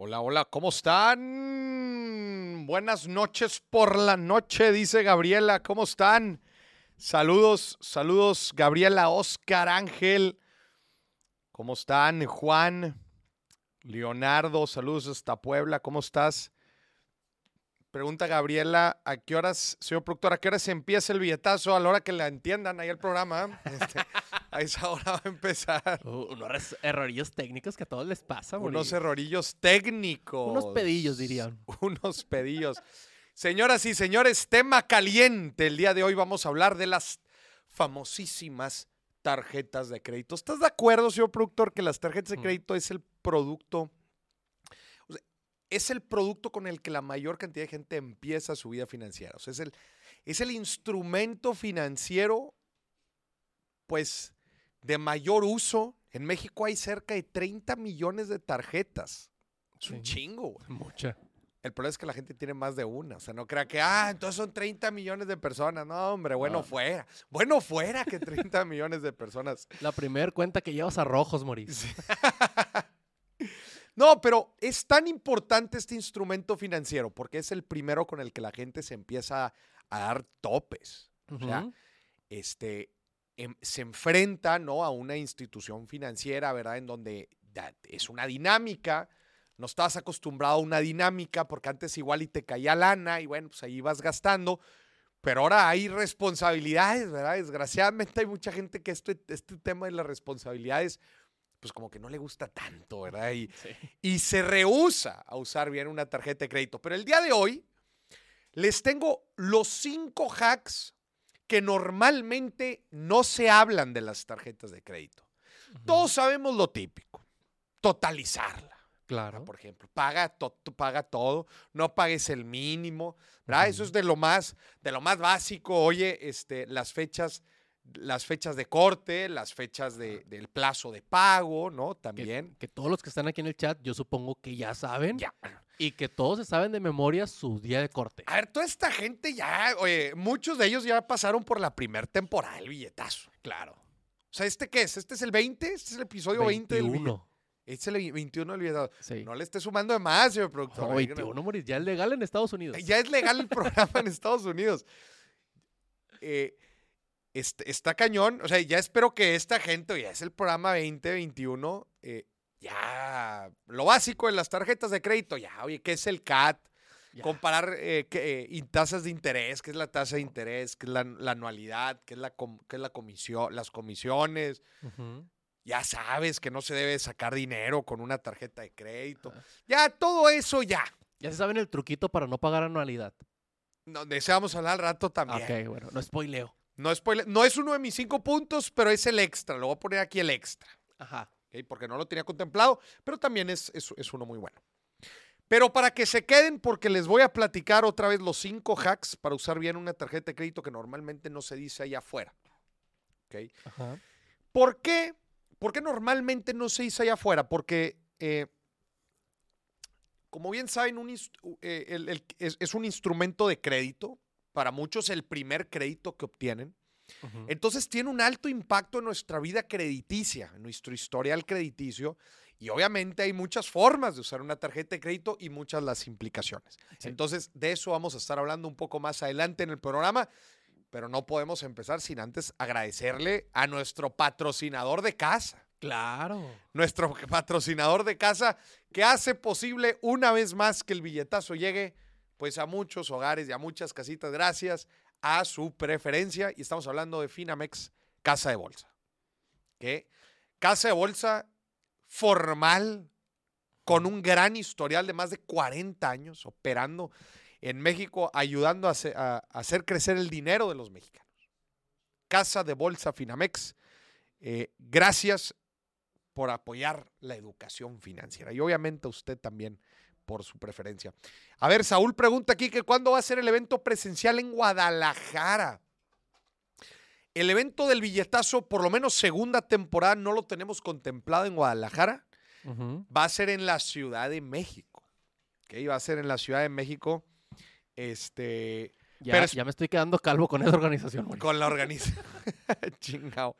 Hola, hola, ¿cómo están? Buenas noches por la noche, dice Gabriela, ¿cómo están? Saludos, saludos, Gabriela, Oscar, Ángel, ¿cómo están? Juan, Leonardo, saludos hasta Puebla, ¿cómo estás? Pregunta Gabriela, ¿a qué horas, señor productor, a qué hora se empieza el billetazo? A la hora que la entiendan ahí el programa. Este, a esa hora va a empezar. Uh, unos errorillos técnicos que a todos les pasa, Unos errorillos técnicos. Unos pedillos, dirían. Unos pedillos. Señoras y señores, tema caliente. El día de hoy vamos a hablar de las famosísimas tarjetas de crédito. ¿Estás de acuerdo, señor productor, que las tarjetas de crédito es el producto es el producto con el que la mayor cantidad de gente empieza su vida financiera. O sea, es el, es el instrumento financiero, pues, de mayor uso. En México hay cerca de 30 millones de tarjetas. Es un chingo, güey. Mucha. El problema es que la gente tiene más de una. O sea, no crea que, ah, entonces son 30 millones de personas. No, hombre, bueno fuera. Bueno fuera que 30 millones de personas. La primera cuenta que llevas a rojos, Moris. No, pero es tan importante este instrumento financiero porque es el primero con el que la gente se empieza a dar topes. O sea, este, em, se enfrenta ¿no? a una institución financiera, ¿verdad? En donde es una dinámica. No estabas acostumbrado a una dinámica porque antes igual y te caía lana y bueno, pues ahí vas gastando. Pero ahora hay responsabilidades, ¿verdad? Desgraciadamente hay mucha gente que este, este tema de las responsabilidades pues como que no le gusta tanto, ¿verdad? Y, y se rehúsa a usar bien una tarjeta de crédito. Pero el día de hoy les tengo los cinco hacks que normalmente no se hablan de las tarjetas de crédito. Todos sabemos lo típico, totalizarla. Claro. Por ejemplo, paga, paga todo, no pagues el mínimo, ¿verdad? Eso es de lo más, de lo más básico. Oye, este, las fechas las fechas de corte, las fechas del plazo de pago, ¿no? También. Que, todos los que están aquí en el chat, yo supongo que ya saben. Ya. Y que todos se saben de memoria su día de corte. A ver, toda esta gente ya, oye, muchos de ellos ya pasaron por la primer temporada del billetazo. Claro. O sea, ¿este qué es? ¿Este es el 20? ¿Este es el episodio 20 del Este es el 21 del billetazo. Sí. No le esté sumando de más, señor productor. No, 21, Moris, ya es legal en Estados Unidos. Ya es legal el programa en Estados Unidos. Eh, está cañón. O sea, ya espero que esta gente, ya es el programa 2021, eh, ya lo básico de las tarjetas de crédito, ya, oye, ¿qué es el CAT? Comparar eh, eh, tasas de interés, qué es la tasa de interés, qué es la, anualidad, qué es la, es la comisión, las comisiones. Ya sabes que no se debe sacar dinero con una tarjeta de crédito. Ah. Ya, todo eso ya. Ya se saben el truquito para no pagar anualidad. No, deseamos hablar al rato también. Ok, bueno, no spoileo. No, no es uno de mis cinco puntos, pero es el extra. Lo voy a poner aquí el extra. Ajá. Porque no lo tenía contemplado, pero también es, es, uno muy bueno. Pero para que se queden, porque les voy a platicar otra vez los cinco hacks para usar bien una tarjeta de crédito que normalmente no se dice allá afuera. ¿Por qué? ¿Por qué normalmente no se dice allá afuera? Porque, eh, como bien saben, un, eh, es, un instrumento de crédito para muchos el primer crédito que obtienen. Entonces tiene un alto impacto en nuestra vida crediticia, en nuestro historial crediticio. Y obviamente hay muchas formas de usar una tarjeta de crédito y muchas las implicaciones. Entonces de eso vamos a estar hablando un poco más adelante en el programa, pero no podemos empezar sin antes agradecerle a nuestro patrocinador de casa. Claro. Nuestro patrocinador de casa que hace posible una vez más que el billetazo llegue pues a muchos hogares y a muchas casitas gracias a su preferencia. Y estamos hablando de Finamex Casa de Bolsa. ¿Qué? Casa de Bolsa formal, con un gran historial de más de 40 años operando en México, ayudando a, hacer crecer el dinero de los mexicanos. Casa de Bolsa Finamex, eh, gracias por apoyar la educación financiera. Y obviamente usted también por su preferencia. A ver, Saúl pregunta aquí que cuándo va a ser el evento presencial en Guadalajara. El evento del billetazo, por lo menos segunda temporada, no lo tenemos contemplado en Guadalajara. Va a ser en la Ciudad de México. ¿Ok? Va a ser en la Ciudad de México. Este. Ya, ya me estoy quedando calvo con esa organización. Con la organización. Chingao.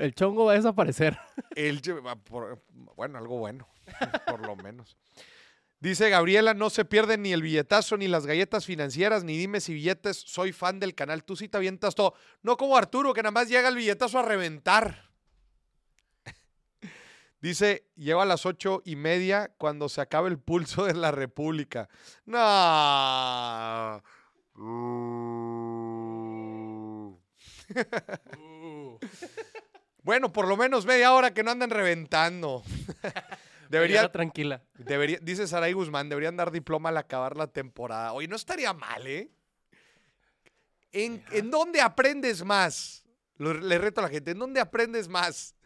el chongo va a desaparecer. El, bueno, algo bueno, por lo menos. Dice Gabriela, no se pierden ni el billetazo ni las galletas financieras, ni dime si billetes, soy fan del canal, tú sí te avientas todo. No como Arturo, que nada más llega el billetazo a reventar. Dice, llego a las ocho y media cuando se acabe el pulso de la República. No. Uh. bueno, por lo menos media hora que no anden reventando. Debería, tranquila. debería, dice Saray Guzmán, deberían dar diploma al acabar la temporada. Oye, no estaría mal, ¿eh? ¿En, ¿en dónde aprendes más? Lo- le reto a la gente, ¿en dónde aprendes más?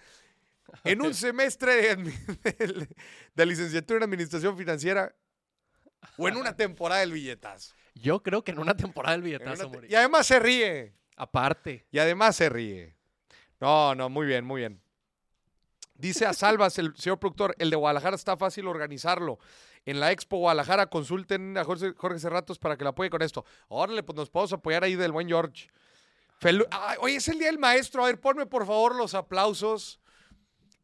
¿En un semestre de, de- de licenciatura en Administración Financiera o en una temporada del billetazo? Yo creo que en una temporada del billetazo, te- y además se ríe. Aparte. Y además se ríe. No, no, muy bien, muy bien. Dice a Salvas, el señor productor, el de Guadalajara está fácil organizarlo. En la Expo Guadalajara consulten a Jorge, Jorge Cerratos para que lo apoye con esto. Órale, pues nos podemos apoyar ahí del buen George. Felu- Ay, hoy es el Día del Maestro. A ver, ponme por favor los aplausos.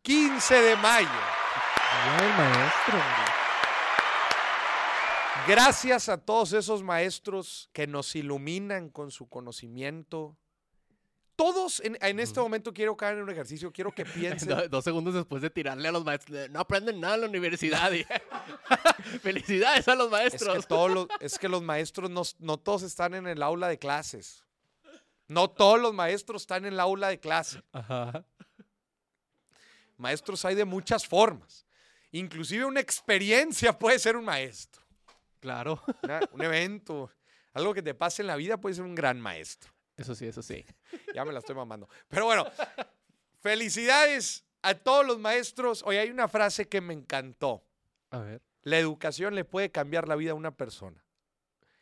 15 de mayo. Día del maestro. Gracias a todos esos maestros que nos iluminan con su conocimiento. Todos en, en este momento quiero caer en un ejercicio, quiero que piensen. Do- dos segundos después de tirarle a los maestros. No aprenden nada en la universidad. y- Felicidades a los Es maestros. que, todos los, es que los maestros no, no todos están en el aula de clases. No todos los maestros están en el aula de clase. Ajá. Maestros hay de muchas formas. Inclusive una experiencia puede ser un maestro. Claro. Una- un evento, algo que te pase en la vida puede ser un gran maestro. Eso sí, eso sí. Ya me la estoy mamando. Pero bueno, felicidades a todos los maestros. Hoy hay una frase que me encantó. A ver. La educación le puede cambiar la vida a una persona.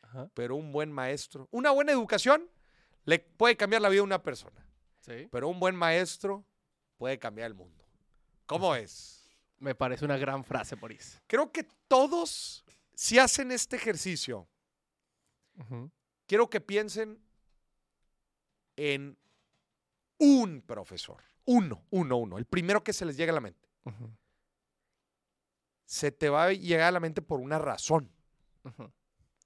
Ajá. pero un buen maestro, una buena educación le puede cambiar la vida a una persona, Sí. pero un buen maestro puede cambiar el mundo. ¿Cómo es? Me parece una gran frase, Boris. Creo que todos, si hacen este ejercicio, quiero que piensen en un profesor. Uno, uno, uno. El primero que se les llegue a la mente. Se te va a llegar a la mente por una razón. O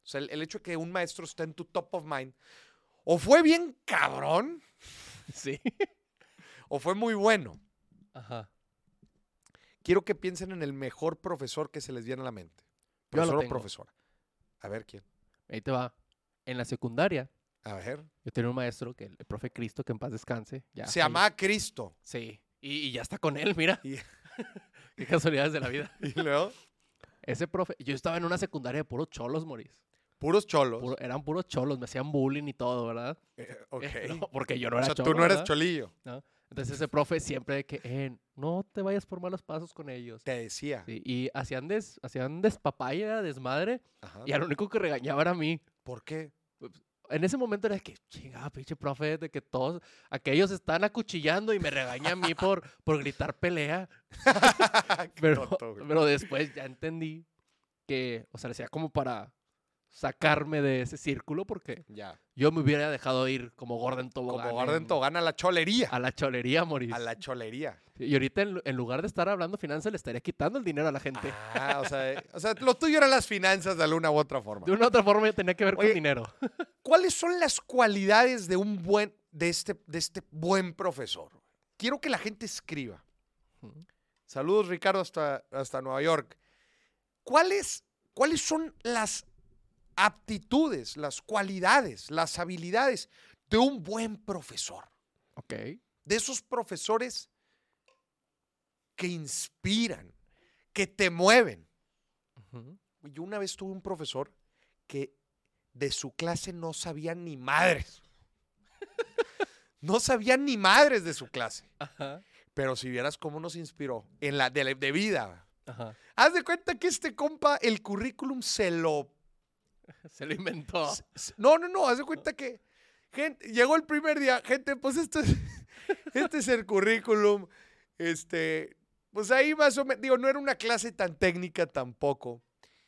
sea, el, el hecho de que un maestro esté en tu top of mind, o fue bien cabrón, Sí. o fue muy bueno. Ajá. quiero que piensen en el mejor profesor que se les viene a la mente. Profesor o profesora. A ver quién. Ahí te va. En la secundaria, A ver. yo tenía un maestro, que el profe Cristo, que en paz descanse. Ya se llamaba Cristo. Sí. Y, y ya está con él, mira. Y- Qué casualidades de la vida. Y luego, Ese profe, yo estaba en una secundaria de puros cholos, Moris. puros cholos. Puro- eran puros cholos, me hacían bullying y todo, ¿verdad? Eh, ok. Eh, no, porque yo no o era sea, cholo. tú no eres ¿verdad? cholillo. Entonces ese profe siempre de que, "Eh, no te vayas por malos pasos con ellos. Te decía. Sí, y hacían, des, hacían despapaya, desmadre, Ajá. y al único que regañaba era a mí. ¿Por qué? En ese momento era de que, chingada, pinche profe, de que todos, aquellos están acuchillando y me regaña a mí por, por gritar pelea. Pero, tonto, pero después ya entendí que, o sea, le decía como para sacarme de ese círculo porque ya. yo me hubiera dejado ir como Gordon Tobogán. Como Gordon Tobogán a la cholería. A la cholería, Moris. A la cholería. Y ahorita en, lu- en lugar de estar hablando finanzas, le estaría quitando el dinero a la gente. Ah, o sea, o sea, lo tuyo eran las finanzas de alguna u otra forma. De una u otra forma tenía que ver Oye, con dinero. ¿Cuáles son las cualidades de un buen, de este, de este buen profesor? Quiero que la gente escriba. Saludos, Ricardo, hasta, hasta Nueva York. ¿Cuáles, ¿Cuáles son las aptitudes, las cualidades, las habilidades de un buen profesor? Ok. De esos profesores que inspiran, que te mueven. Yo una vez tuve un profesor que de su clase no sabía ni madres. No sabía ni madres de su clase. Ajá. Pero si vieras cómo nos inspiró en la de, la- de vida. Ajá. Haz de cuenta que este compa, el currículum se lo. Se lo inventó. No, no, no. Haz de cuenta que. Gente, llegó el primer día. Gente, pues esto es. Este es el currículum. Este. Pues ahí más o menos. Digo, no era una clase tan técnica tampoco.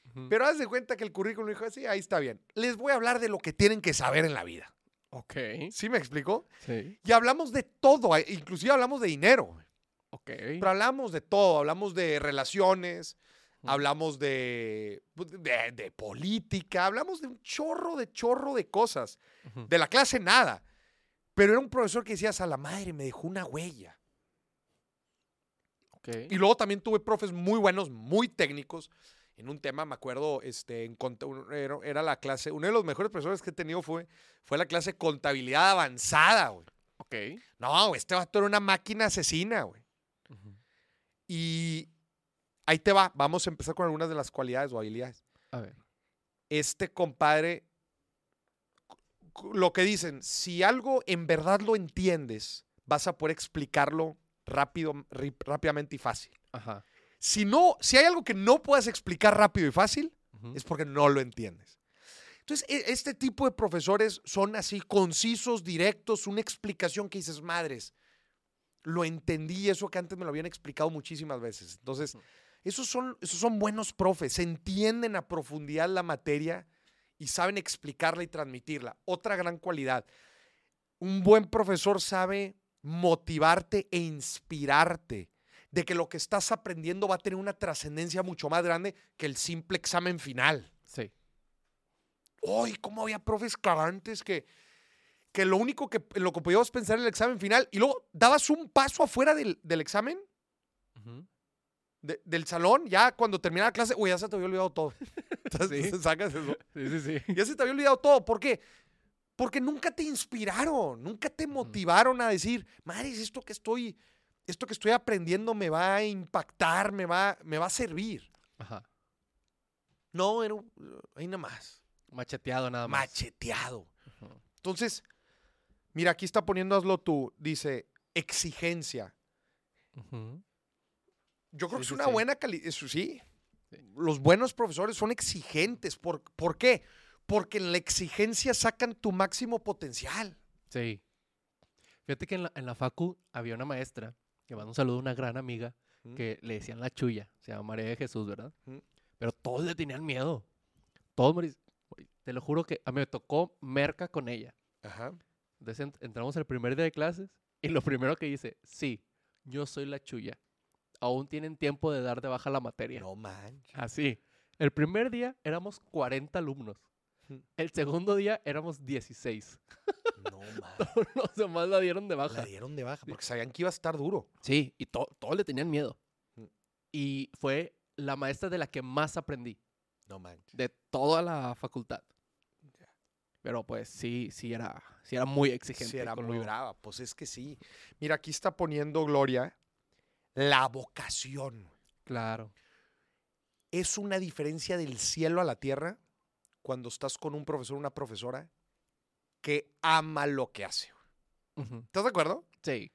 Ujú. Pero haz de cuenta que el currículum dijo, sí, ahí está bien. Les voy a hablar de lo que tienen que saber en la vida. Ok. ¿Sí me explico? Sí. Y hablamos de todo, inclusive hablamos de dinero. Ok. Pero hablamos de todo, hablamos de relaciones, hablamos de, pues, de, de política, hablamos de un chorro de chorro de cosas. De la clase nada. Pero era un profesor que decías a la madre, me dejó una huella. Ok. Y luego también tuve profes muy buenos, muy técnicos. En un tema, me acuerdo, este, en era, la clase, uno de los mejores profesores que he tenido fue, fue la clase de contabilidad avanzada, güey. Ok. No, este vato era una máquina asesina, güey. Y ahí te va, vamos a empezar con algunas de las cualidades o habilidades. A ver. Este compadre, lo que dicen, si algo en verdad lo entiendes, vas a poder explicarlo rápido, rápidamente y fácil. Ajá. Si no, si hay algo que no puedas explicar rápido y fácil, es porque no lo entiendes. Entonces, e- este tipo de profesores son así concisos, directos, una explicación que dices, madres, lo entendí, eso que antes me lo habían explicado muchísimas veces. Entonces. Esos son, esos son buenos profes, entienden a profundidad la materia y saben explicarla y transmitirla. Otra gran cualidad, un buen profesor sabe motivarte e inspirarte de que lo que estás aprendiendo va a tener una trascendencia mucho más grande que el simple examen final. Sí. ¡Uy! ¿Cómo había profes cagantes que, que lo único que en lo que podíamos pensar en el examen final y luego dabas un paso afuera del, del examen, Ujú. De- del salón, ya cuando terminaba la clase, uy, ya se te había olvidado todo. Entonces, Sí. sacas eso. Sí, sí, sí. Ya se te había olvidado todo. ¿Por qué? Porque nunca te inspiraron, nunca te motivaron a decir, madre, esto que estoy, esto que estoy aprendiendo me va a impactar, me va, me va a servir. Ajá. No, era ahí nada más. Macheteado nada más. Macheteado. Entonces, mira, aquí está poniendo hazlo tú. Dice, exigencia. Ujú. Yo creo Sí, que es una sí. buena calidad. Sí. Sí. Los buenos profesores son exigentes. ¿Por, ¿Por qué? Porque en la exigencia sacan tu máximo potencial. Sí. Fíjate que en la, en la facu había una maestra, que manda un saludo a una gran amiga, Mm. que le decían la chulla, se llama María de Jesús, ¿verdad? Mm. Pero todos le tenían miedo. Todos, me te lo juro que a mí me tocó merca con ella. Ajá. Entonces ent- entramos el primer día de clases y lo primero que dice, sí, yo soy la chulla. Aún tienen tiempo de dar de baja la materia. No manches. Así. El primer día éramos 40 alumnos. Mm. El segundo día éramos 16. No manches. Los demás la dieron de La baja. dieron de baja porque sabían que iba a estar duro. Sí, y to- todos le tenían miedo. Mm. Y fue la maestra de la que más aprendí, No manches. de toda la facultad. Pero pues sí, sí era, sí era muy exigente. Sí, era muy lo- brava. Pues es que sí. Mira, aquí está poniendo Gloria la vocación. Claro. Es una diferencia del cielo a la tierra cuando estás con un profesor o una profesora que ama lo que hace. ¿Estás de acuerdo? Sí.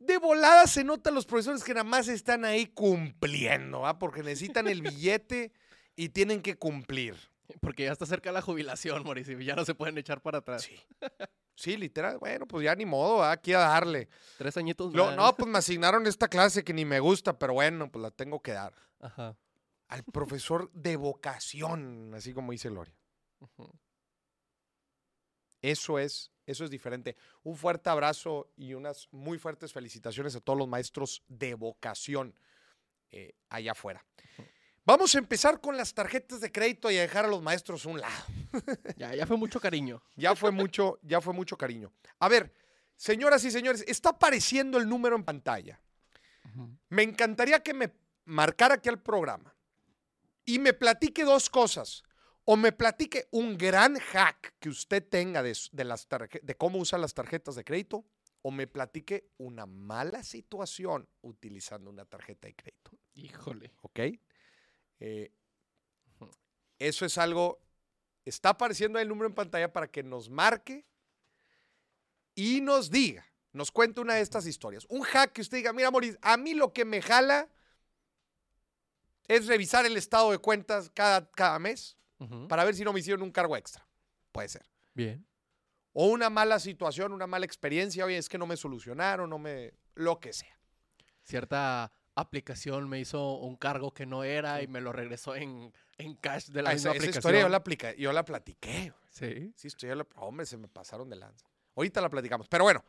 De volada se notan los profesores que nada más están ahí cumpliendo, ¿va? Porque necesitan el billete y tienen que cumplir. Porque ya está cerca la jubilación, Mauricio, y ya no se pueden echar para atrás. Sí. Sí, literal. Bueno, pues ya ni modo, aquí a darle. Tres añitos Lo- no, pues me asignaron esta clase que ni me gusta, pero bueno, pues la tengo que dar. Ajá. Al profesor de vocación, así como dice Gloria. Ujú. Eso es, eso es diferente. Un fuerte abrazo y unas muy fuertes felicitaciones a todos los maestros de vocación eh, allá afuera. Vamos a empezar con las tarjetas de crédito y a dejar a los maestros a un lado. Ya, ya fue mucho cariño. Ya fue mucho, ya fue mucho cariño. A ver, señoras y señores, está apareciendo el número en pantalla. Me encantaría que me marcara aquí al programa y me platique dos cosas. O me platique un gran hack que usted tenga de, de las tarje- de cómo usar las tarjetas de crédito, o me platique una mala situación utilizando una tarjeta de crédito. Híjole. ¿Ok? Eh, eso es algo. Está apareciendo el número en pantalla para que nos marque y nos diga, nos cuente una de estas historias. Un hack que usted diga, mira, Moris, a mí lo que me jala es revisar el estado de cuentas cada, cada mes para ver si no me hicieron un cargo extra. Puede ser. Bien. O una mala situación, una mala experiencia, oye, es que no me solucionaron, no me. lo que sea. Cierta aplicación me hizo un cargo que no era y me lo regresó en, en cash de la Ah, misma esa, esa aplicación. historia yo la, aplica, yo la platiqué. Sí. Sí, estoy, la- hombre, se me pasaron de lanza. Ahorita la platicamos. Pero bueno,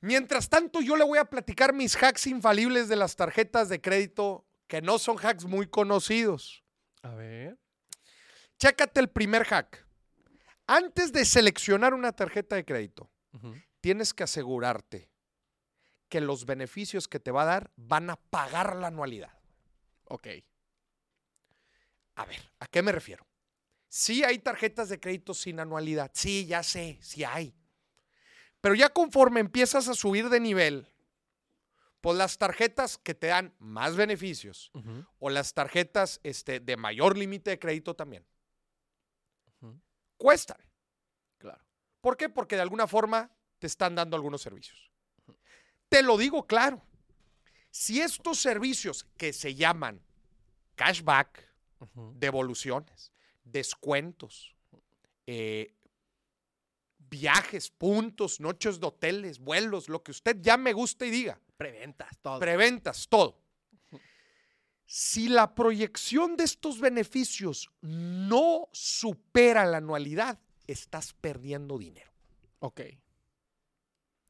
mientras tanto, yo le voy a platicar mis hacks infalibles de las tarjetas de crédito que no son hacks muy conocidos. A ver. Chécate el primer hack. Antes de seleccionar una tarjeta de crédito, tienes que asegurarte que los beneficios que te va a dar van a pagar la anualidad. Ok. A ver, ¿a qué me refiero? Sí hay tarjetas de crédito sin anualidad. Sí, ya sé, sí hay. Pero ya conforme empiezas a subir de nivel, pues las tarjetas que te dan más beneficios o las tarjetas este, de mayor límite de crédito también Ujú. cuestan. Claro. ¿Por qué? Porque de alguna forma te están dando algunos servicios. Te lo digo claro. Si estos servicios que se llaman cashback, devoluciones, descuentos, eh, viajes, puntos, noches de hoteles, vuelos, lo que usted ya me guste y diga, Preventas, todo. preventas, todo. Si la proyección de estos beneficios no supera la anualidad, estás perdiendo dinero. ok.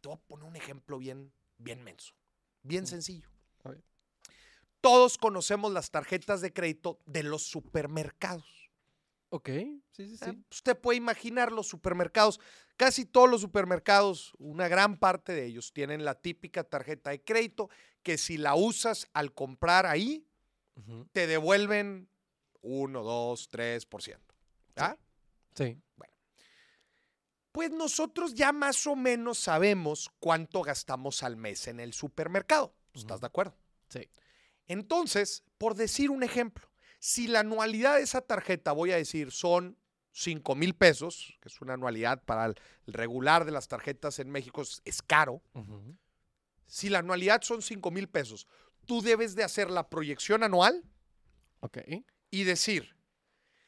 Te voy a poner un ejemplo bien, bien menso, bien sencillo. A ver. Todos conocemos las tarjetas de crédito de los supermercados. Ok. Sí, sí, Eh, sí. Usted puede imaginar los supermercados, casi todos los supermercados, una gran parte de ellos tienen la típica tarjeta de crédito que si la usas al comprar ahí, te devuelven 1, 2, 3%. ¿Ah? Sí. Pues nosotros ya más o menos sabemos cuánto gastamos al mes en el supermercado. ¿Estás de acuerdo? Sí. Entonces, por decir un ejemplo, si la anualidad de esa tarjeta, voy a decir, son 5 mil pesos, que es una anualidad para el regular de las tarjetas en México, es, caro. Si la anualidad son 5 mil pesos, tú debes de hacer la proyección anual y decir,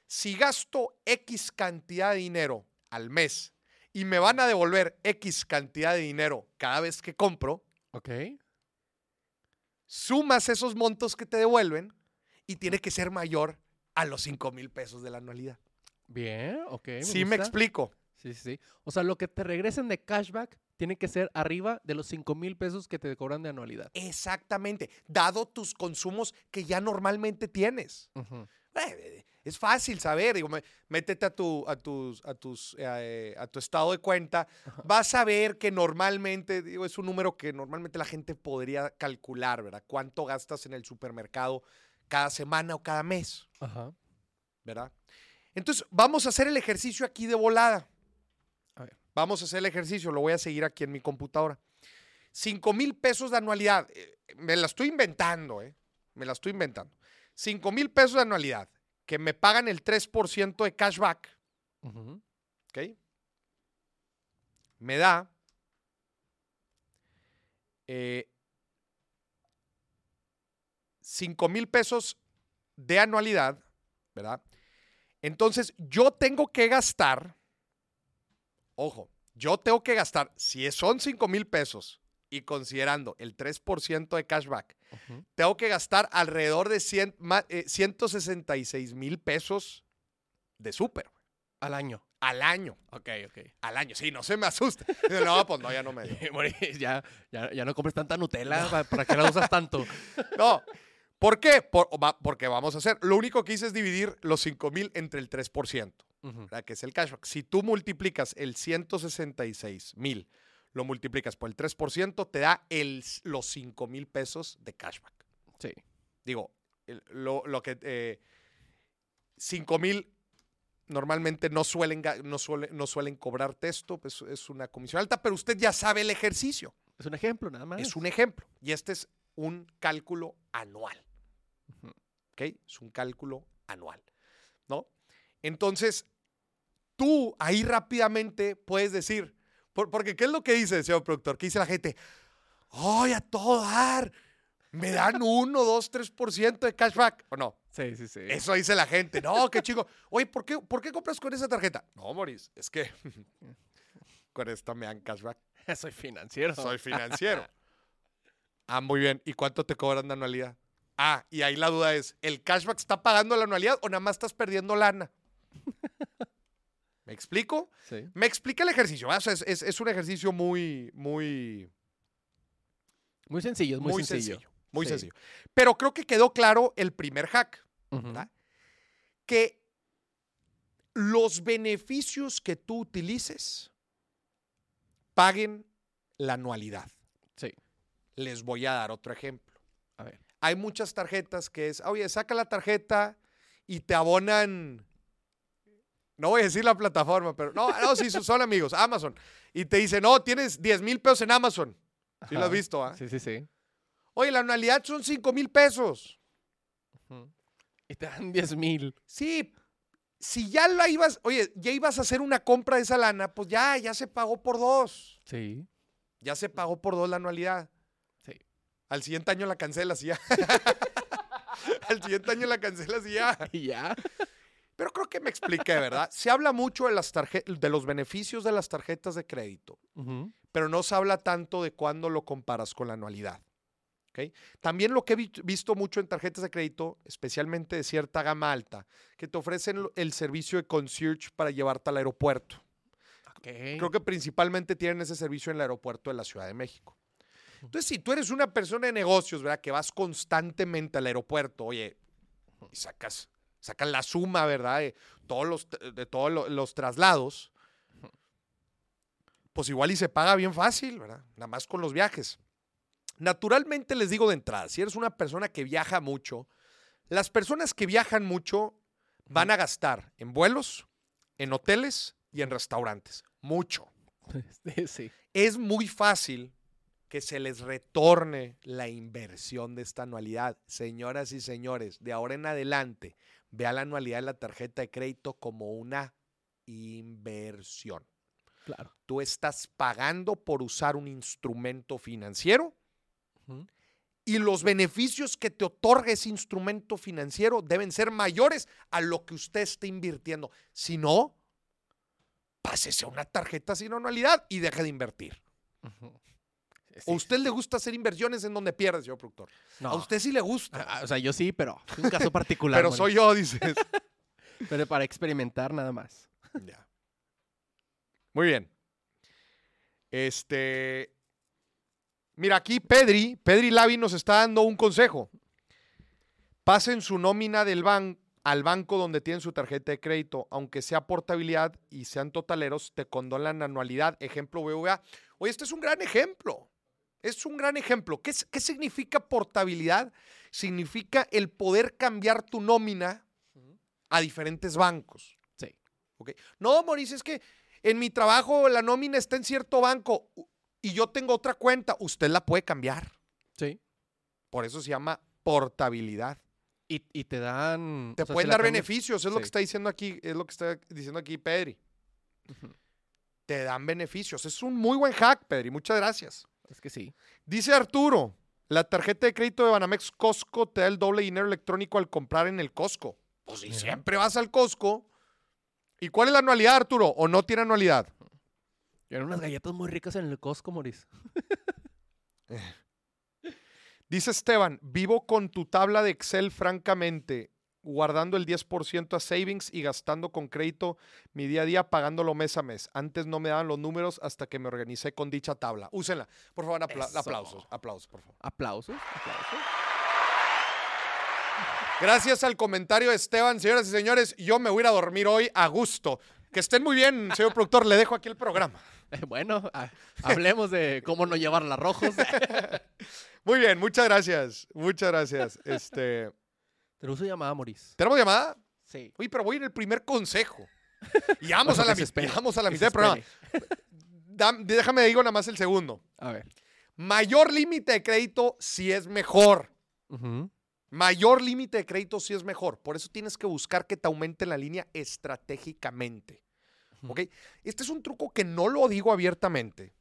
si gasto X cantidad de dinero al mes y me van a devolver X cantidad de dinero cada vez que compro, Ok. sumas esos montos que te devuelven y tiene que ser mayor a los 5 mil pesos de la anualidad. Bien, ok. Me sí me explico. Sí, sí, sí. O sea, lo que te regresen de cashback tiene que ser arriba de los 5 mil pesos que te cobran de anualidad. Exactamente, dado tus consumos que ya normalmente tienes. Eh, Es fácil saber, digo, métete a tu, a tus, a tus, eh, a tu estado de cuenta, vas a ver que normalmente, digo, es un número que normalmente la gente podría calcular, ¿verdad? Cuánto gastas en el supermercado cada semana o cada mes, Ajá. ¿verdad? Entonces, vamos a hacer el ejercicio aquí de volada. A ver. Vamos a hacer el ejercicio, lo voy a seguir aquí en mi computadora. 5 mil pesos de anualidad. eh, Me la estoy inventando, ¿eh? Me la estoy inventando. 5 mil pesos de anualidad, que me pagan el 3% de cashback, Ujú. ¿ok? Me da eh, 5 mil pesos de anualidad, ¿verdad? Entonces, yo tengo que gastar, ojo, yo tengo que gastar, si son 5 mil pesos y considerando el 3% de cashback, tengo que gastar alrededor de 100 ma- eh, 166 mil pesos de súper Al año. al año. Ok, ok. Al año, sí, no se me asuste. No, pues no, ya no me ya, ya, ya no compres tanta Nutella. ¿pa- ¿Para qué la usas tanto? No. ¿Por qué? Por- va- porque vamos a hacer. Lo único que hice es dividir los 5 mil entre el 3%, Ujú. ¿verdad? que es el cashback. Si tú multiplicas el 166 mil, lo multiplicas por el 3%, te da el, los 5 mil pesos de cashback. Sí. Digo, el- lo, lo que... Eh, 5 mil normalmente no suelen, no, suele- no suelen cobrarte esto, pues es una comisión alta, pero usted ya sabe el ejercicio. Es un ejemplo, nada más. Es un ejemplo. Y este es un cálculo anual. ¿Ok? Es un cálculo anual. ¿No? Entonces, tú ahí rápidamente puedes decir, por- porque ¿qué es lo que dice, señor productor? ¿Qué dice la gente? ¡Ay, a todo dar! Me dan 1, 2, 3% de cashback. ¿O no? Sí, sí, sí. Eso dice la gente. No, qué chico. Oye, ¿por qué, ¿por qué compras con esa tarjeta? No, Moris, es que con esta me dan cashback. Soy financiero. Soy financiero. Ah, muy bien. ¿Y cuánto te cobran de anualidad? Ah, y ahí la duda es, ¿el cashback está pagando la anualidad o nada más estás perdiendo lana? ¿Me explico? Sí. Me explica el ejercicio. ¿verdad? O sea, es, es- es un ejercicio muy, muy, Muy sencillo, es muy, muy sencillo. sencillo. Muy Sí. sencillo. Pero creo que quedó claro el primer hack. Que los beneficios que tú utilices paguen la anualidad. Sí. Les voy a dar otro ejemplo. A ver. Hay muchas tarjetas que es, oye, saca la tarjeta y te abonan. No voy a decir la plataforma, pero no, no, sí, son amigos, Amazon. Y te dicen, no, tienes 10 mil pesos en Amazon. Sí lo has visto, ¿ah? Sí, sí, sí. Oye, la anualidad son 5 mil pesos. Y te dan 10 mil. Sí, si ya la ibas, oye, ya ibas a hacer una compra de esa lana, pues ya, ya se pagó por dos. Sí. Ya se pagó por dos la anualidad. Sí. Al siguiente año la cancelas y ya. Al siguiente año la cancelas y ya. Y ya. Pero creo que me expliqué, ¿verdad? Se habla mucho de, las de los beneficios de las tarjetas de crédito, pero no se habla tanto de cuándo lo comparas con la anualidad. ¿ok? También lo que he vi- visto mucho en tarjetas de crédito, especialmente de cierta gama alta, que te ofrecen el servicio de concierge para llevarte al aeropuerto. Creo que principalmente tienen ese servicio en el aeropuerto de la Ciudad de México. Entonces, si tú eres una persona de negocios, ¿verdad? Que vas constantemente al aeropuerto, oye, y sacas, sacas la suma, ¿verdad? De todos los, de todos lo- los traslados, pues igual y se paga bien fácil, ¿verdad? Nada más con los viajes. Naturalmente les digo de entrada, si eres una persona que viaja mucho, las personas que viajan mucho van a gastar en vuelos, en hoteles y en restaurantes. Mucho. Sí. Es muy fácil que se les retorne la inversión de esta anualidad. Señoras y señores, de ahora en adelante, vea la anualidad de la tarjeta de crédito como una inversión. Claro. Tú estás pagando por usar un instrumento financiero y los beneficios que te otorga ese instrumento financiero deben ser mayores a lo que usted esté invirtiendo. Si no, pásese a una tarjeta sin anualidad y deje de invertir. Ujú. Sí, ¿O usted le gusta hacer inversiones en donde pierde, señor productor? No. A usted sí le gusta. Ah, O sea, yo sí, pero es un caso particular. pero soy yo, dices. Pero para experimentar nada más. Ya. Muy bien. Este. Mira, aquí Pedri, Pedri Lavi nos está dando un consejo. Pasen su nómina del ban al banco donde tienen su tarjeta de crédito, aunque sea portabilidad y sean totaleros, te condonan anualidad. Ejemplo BVA. Oye, este es un gran ejemplo. Es un gran ejemplo. ¿Qué, significa portabilidad? Significa el poder cambiar tu nómina a diferentes bancos. Sí. ¿ok? No, Mauricio, es que en mi trabajo la nómina está en cierto banco y yo tengo otra cuenta. Usted la puede cambiar. Sí. Por eso se llama portabilidad. Y, y te dan. Te o sea, pueden dar beneficios, es lo que está diciendo aquí, es lo que está diciendo aquí Pedri. Te dan beneficios. Es un muy buen hack, Pedri. Muchas gracias. Es que sí. Dice Arturo, la tarjeta de crédito de Banamex Costco te da el doble dinero electrónico al comprar en el Costco. Pues si Mira. siempre vas al Costco. ¿Y cuál es la anualidad, Arturo? ¿O no tiene anualidad? Eran unas galletas muy ricas en el Costco, Moris. Dice Esteban, vivo con tu tabla de Excel francamente, guardando el 10% a savings y gastando con crédito mi día a día, pagándolo mes a mes. Antes no me daban los números hasta que me organicé con dicha tabla. Úsenla. Por favor, apla- Eso. aplausos. Aplausos, por favor. Aplausos, aplausos. Gracias al comentario de Esteban, señoras y señores, yo me voy a ir a dormir hoy a gusto. Que estén muy bien, señor productor, le dejo aquí el programa. Bueno, ah, hablemos de cómo no llevar las rojos. Muy bien, muchas gracias. Muchas gracias. Este, Tenemos su llamada, Moris. ¿Tenemos llamada? Sí. Uy, pero voy en el primer consejo. Y vamos, a, la, vamos a la mitad del programa. déjame digo nada más el segundo. A ver. Mayor límite de crédito si es mejor. Mayor límite de crédito si es mejor. Por eso tienes que buscar que te aumente la línea estratégicamente. ¿Ok? Este es un truco que no lo digo abiertamente,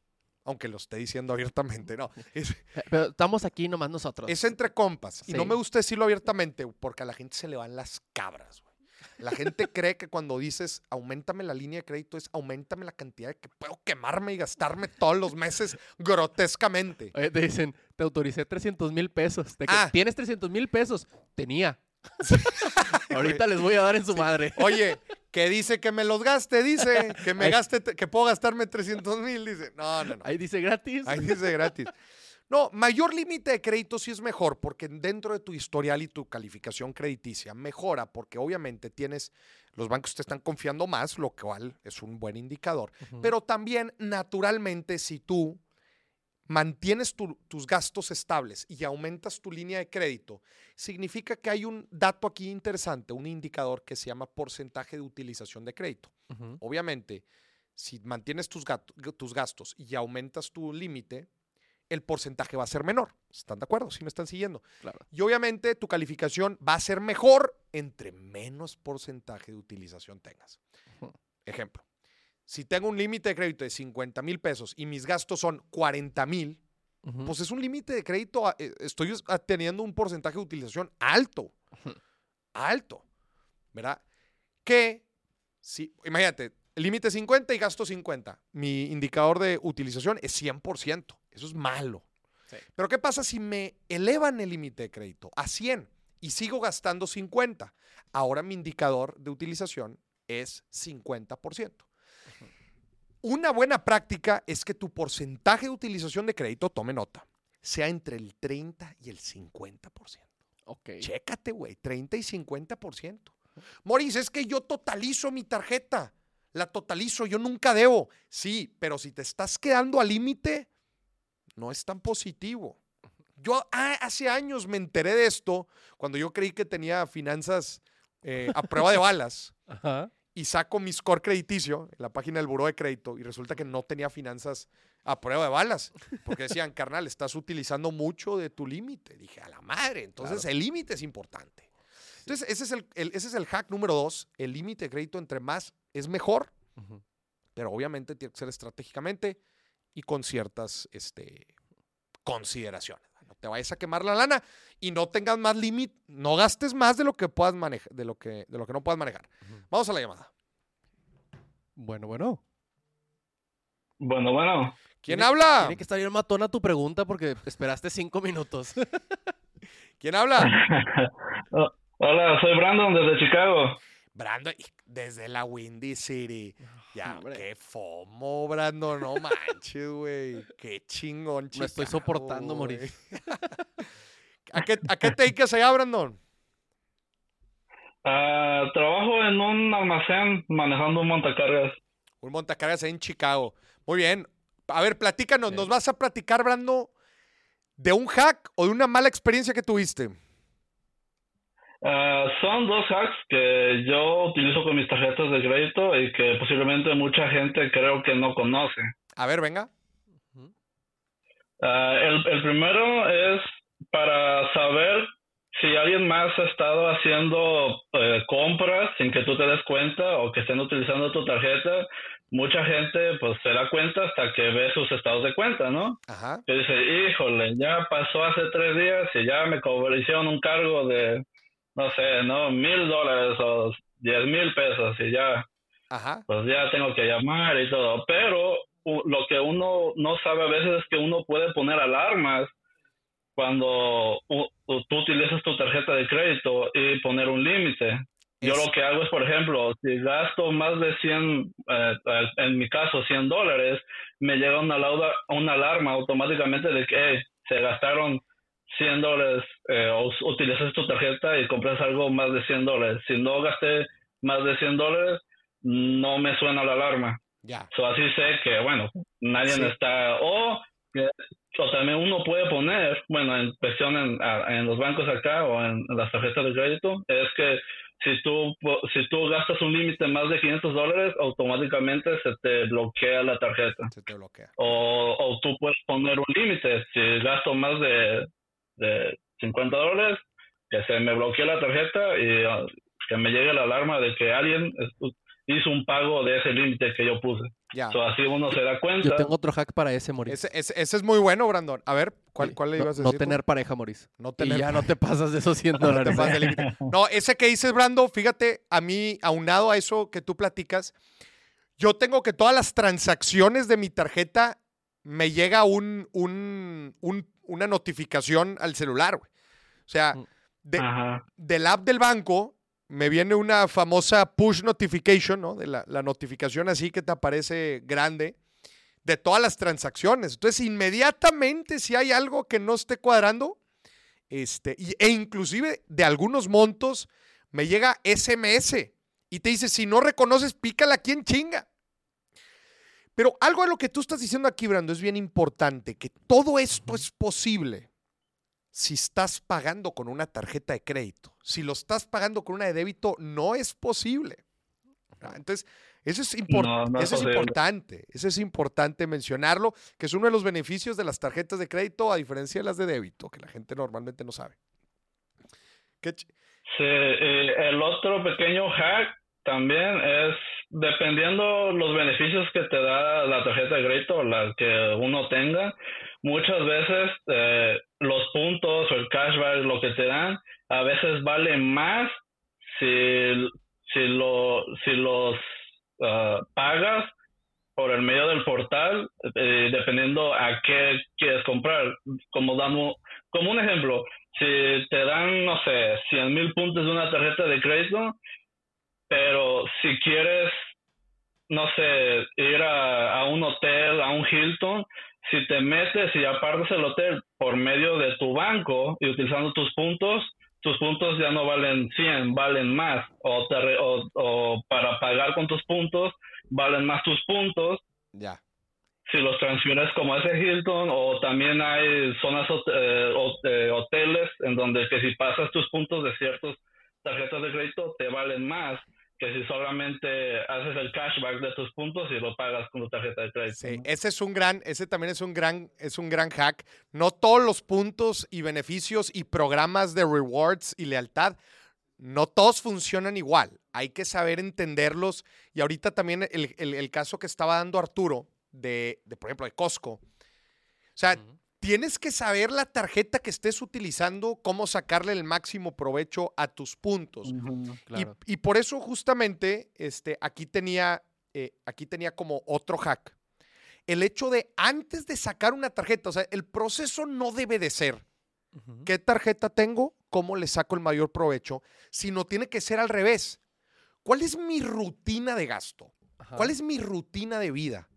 aunque lo esté diciendo abiertamente, no. Es, Pero estamos aquí nomás nosotros. es entre compas. Y no me gusta decirlo abiertamente porque a la gente se le van las cabras, güey. La gente cree que cuando dices aumentame la línea de crédito es aumentame la cantidad de que puedo quemarme y gastarme todos los meses grotescamente. Oye, te dicen, te autoricé 300 mil pesos. Ah. tienes 300 mil pesos. Tenía. Ahorita les voy a dar en su madre. Oye, que dice que me los gaste, dice, que me gaste, que puedo gastarme 300 mil, dice. No, no, no. Ahí dice gratis. Ahí dice gratis. No, mayor límite de crédito sí es mejor, porque dentro de tu historial y tu calificación crediticia mejora, porque obviamente tienes, los bancos te están confiando más, lo cual es un buen indicador. Pero también, naturalmente, si tú mantienes tu- tus gastos estables y aumentas tu línea de crédito, significa que hay un dato aquí interesante, un indicador que se llama porcentaje de utilización de crédito. Obviamente, si mantienes tus, gato- tus gastos y aumentas tu límite, el porcentaje va a ser menor. ¿Están de acuerdo? Si me están siguiendo. Claro. Y obviamente tu calificación va a ser mejor entre menos porcentaje de utilización tengas. Ejemplo, si tengo un límite de crédito de 50 mil pesos y mis gastos son 40 mil, pues es un límite de crédito, a- eh, estoy teniendo un porcentaje de utilización alto, alto, ¿verdad? Que, si, imagínate, límite es 50 y gasto 50, mi indicador de utilización es 100%, eso es malo. Sí. Pero ¿qué pasa si me elevan el límite de crédito a 100 y sigo gastando 50? Ahora mi indicador de utilización es 50%. Una buena práctica es que tu porcentaje de utilización de crédito, tome nota, sea entre el 30 y el 50%. Ok. Chécate, güey, 30 y 50%. Moris, es que yo totalizo mi tarjeta. La totalizo, yo nunca debo. Sí, pero si te estás quedando al límite, no es tan positivo. Yo ah, hace años me enteré de esto cuando yo creí que tenía finanzas eh, a prueba de balas Ajá. Y saco mi score crediticio en la página del buró de crédito y resulta que no tenía finanzas a prueba de balas, porque decían, carnal, estás utilizando mucho de tu límite. Dije, a la madre, entonces Claro. el límite es importante. Entonces, ese es el, el- ese es el hack número dos, el límite de crédito entre más es mejor, pero obviamente tiene que ser estratégicamente y con ciertas este, consideraciones. No te vayas a quemar la lana y no tengas más límite, no gastes más de lo que puedas manejar, de lo que, de lo que no puedas manejar. Vamos a la llamada. Bueno, bueno. Bueno, bueno. ¿Quién Tiene- habla? Tiene que estar bien matona tu pregunta porque esperaste cinco minutos. ¿Quién habla? Oh, Hola, soy Brandon desde Chicago. Brandon, desde la Windy City. Ya, Hombre. qué fomo, Brandon, no manches, güey. Qué chingón, Me estoy soportando, güey. morir. ¿A qué, ¿A qué te dedicas allá, Brandon? Ah, trabajo en un almacén manejando un montacargas. Un montacargas ahí en Chicago. Muy bien. A ver, platícanos. Bien. ¿Nos vas a platicar, Brandon, de un hack o de una mala experiencia que tuviste? Ah, son dos hacks que yo utilizo con mis tarjetas de crédito y que posiblemente mucha gente creo que no conoce. A ver, venga. Ah, el, el primero es para saber si alguien más ha estado haciendo eh, compras sin que tú te des cuenta o que estén utilizando tu tarjeta. Mucha gente pues se da cuenta hasta que ve sus estados de cuenta, ¿no? Ajá. que dice, híjole, ya pasó hace tres días y ya me hicieron un cargo de, no sé, ¿no? Mil dólares o diez mil pesos y ya, Ajá. pues ya tengo que llamar y todo. Pero lo que uno no sabe a veces es que uno puede poner alarmas cuando tú utilizas tu tarjeta de crédito y poner un límite. Yo lo que hago es, por ejemplo, si gasto más de 100, eh, eh, en mi caso 100 dólares, me llega una, lauda- una alarma automáticamente de que "Hey, se gastaron 100 dólares eh, o utilizas tu tarjeta y compras algo más de 100 dólares. Si no gasté más de 100 dólares, no me suena la alarma. Ya. So, así sé que, bueno, nadie Sí. está... O, o también uno puede poner, bueno, en cuestión en, en los bancos acá o en, las tarjetas de crédito, es que si tú, si tú gastas un límite más de 500 dólares, automáticamente se te bloquea la tarjeta. Se te bloquea. O, o tú puedes poner un límite. Si gasto más de, de 50 dólares, que se me bloquee la tarjeta y ah, que me llegue la alarma de que alguien hizo un pago de ese límite que yo puse. Ya. So, así uno se da cuenta. Yo tengo otro hack para ese, Moris. Ese, ese- ese es muy bueno, Brandon. A ver, ¿cuál, Sí, cuál le no- ibas a no, decir? tú? tener pareja, Moris. No Y tener ya no te pasas de esos 100 No te dólares. límite. No, ese que dices, Brando, fíjate, a mí, aunado a eso que tú platicas, yo tengo que todas las transacciones de mi tarjeta me llega un, un- un- una notificación al celular, güey. O sea, Mm. de- del app del banco me viene una famosa push notification, ¿no? De la, la notificación así que te aparece grande. de todas las transacciones. Entonces, inmediatamente si hay algo que no esté cuadrando, este, y- e inclusive de algunos montos, me llega SMS y te dice, si no reconoces, pícala aquí en chinga. Pero algo de lo que tú estás diciendo aquí, Brando, es bien importante, que todo esto es posible si estás pagando con una tarjeta de crédito. Si lo estás pagando con una de débito, no es posible. Ah, Entonces, eso es, impor- No, no es eso es importante. Eso es importante mencionarlo, que es uno de los beneficios de las tarjetas de crédito a diferencia de las de débito, que la gente normalmente no sabe. Qué Sí, el otro pequeño hack también es dependiendo los beneficios que te da la tarjeta de crédito, la que uno tenga, muchas veces eh, los puntos o el cashback, lo que te dan, a veces vale más si, si, lo, si los ah, pagas por el medio del portal, eh, dependiendo a qué quieres comprar. Como, damos, como un ejemplo, si te dan, no sé, 100 mil puntos de una tarjeta de crédito, pero si quieres, no sé, ir a, a un hotel, a un Hilton, si te metes y apartas el hotel por medio de tu banco y utilizando tus puntos, tus puntos ya no valen 100, valen más. O, te re- o, o para pagar con tus puntos, valen más tus puntos Ya. si los transfieres como ese Hilton o también hay zonas eh, eh, hoteles en donde que si pasas tus puntos de ciertas tarjetas de crédito te valen más que si solamente haces el cashback de tus puntos y lo pagas con tu tarjeta de crédito. Sí, ¿no? ese es un gran, ese también es un gran, es un gran hack. No todos los puntos y beneficios y programas de rewards y lealtad, no todos funcionan igual. Hay que saber entenderlos. Y ahorita también el, el- el caso que estaba dando Arturo de, de, por ejemplo, de Costco. O sea. Tienes que saber la tarjeta que estés utilizando, cómo sacarle el máximo provecho a tus puntos. Y- Claro. Y, por eso justamente este, aquí, tenía, eh, aquí tenía como otro hack. El hecho de antes de sacar una tarjeta, o sea, el proceso no debe de ser qué tarjeta tengo, cómo le saco el mayor provecho, sino tiene que ser al revés. ¿Cuál es mi rutina de gasto? Ajá. ¿Cuál es mi rutina de vida?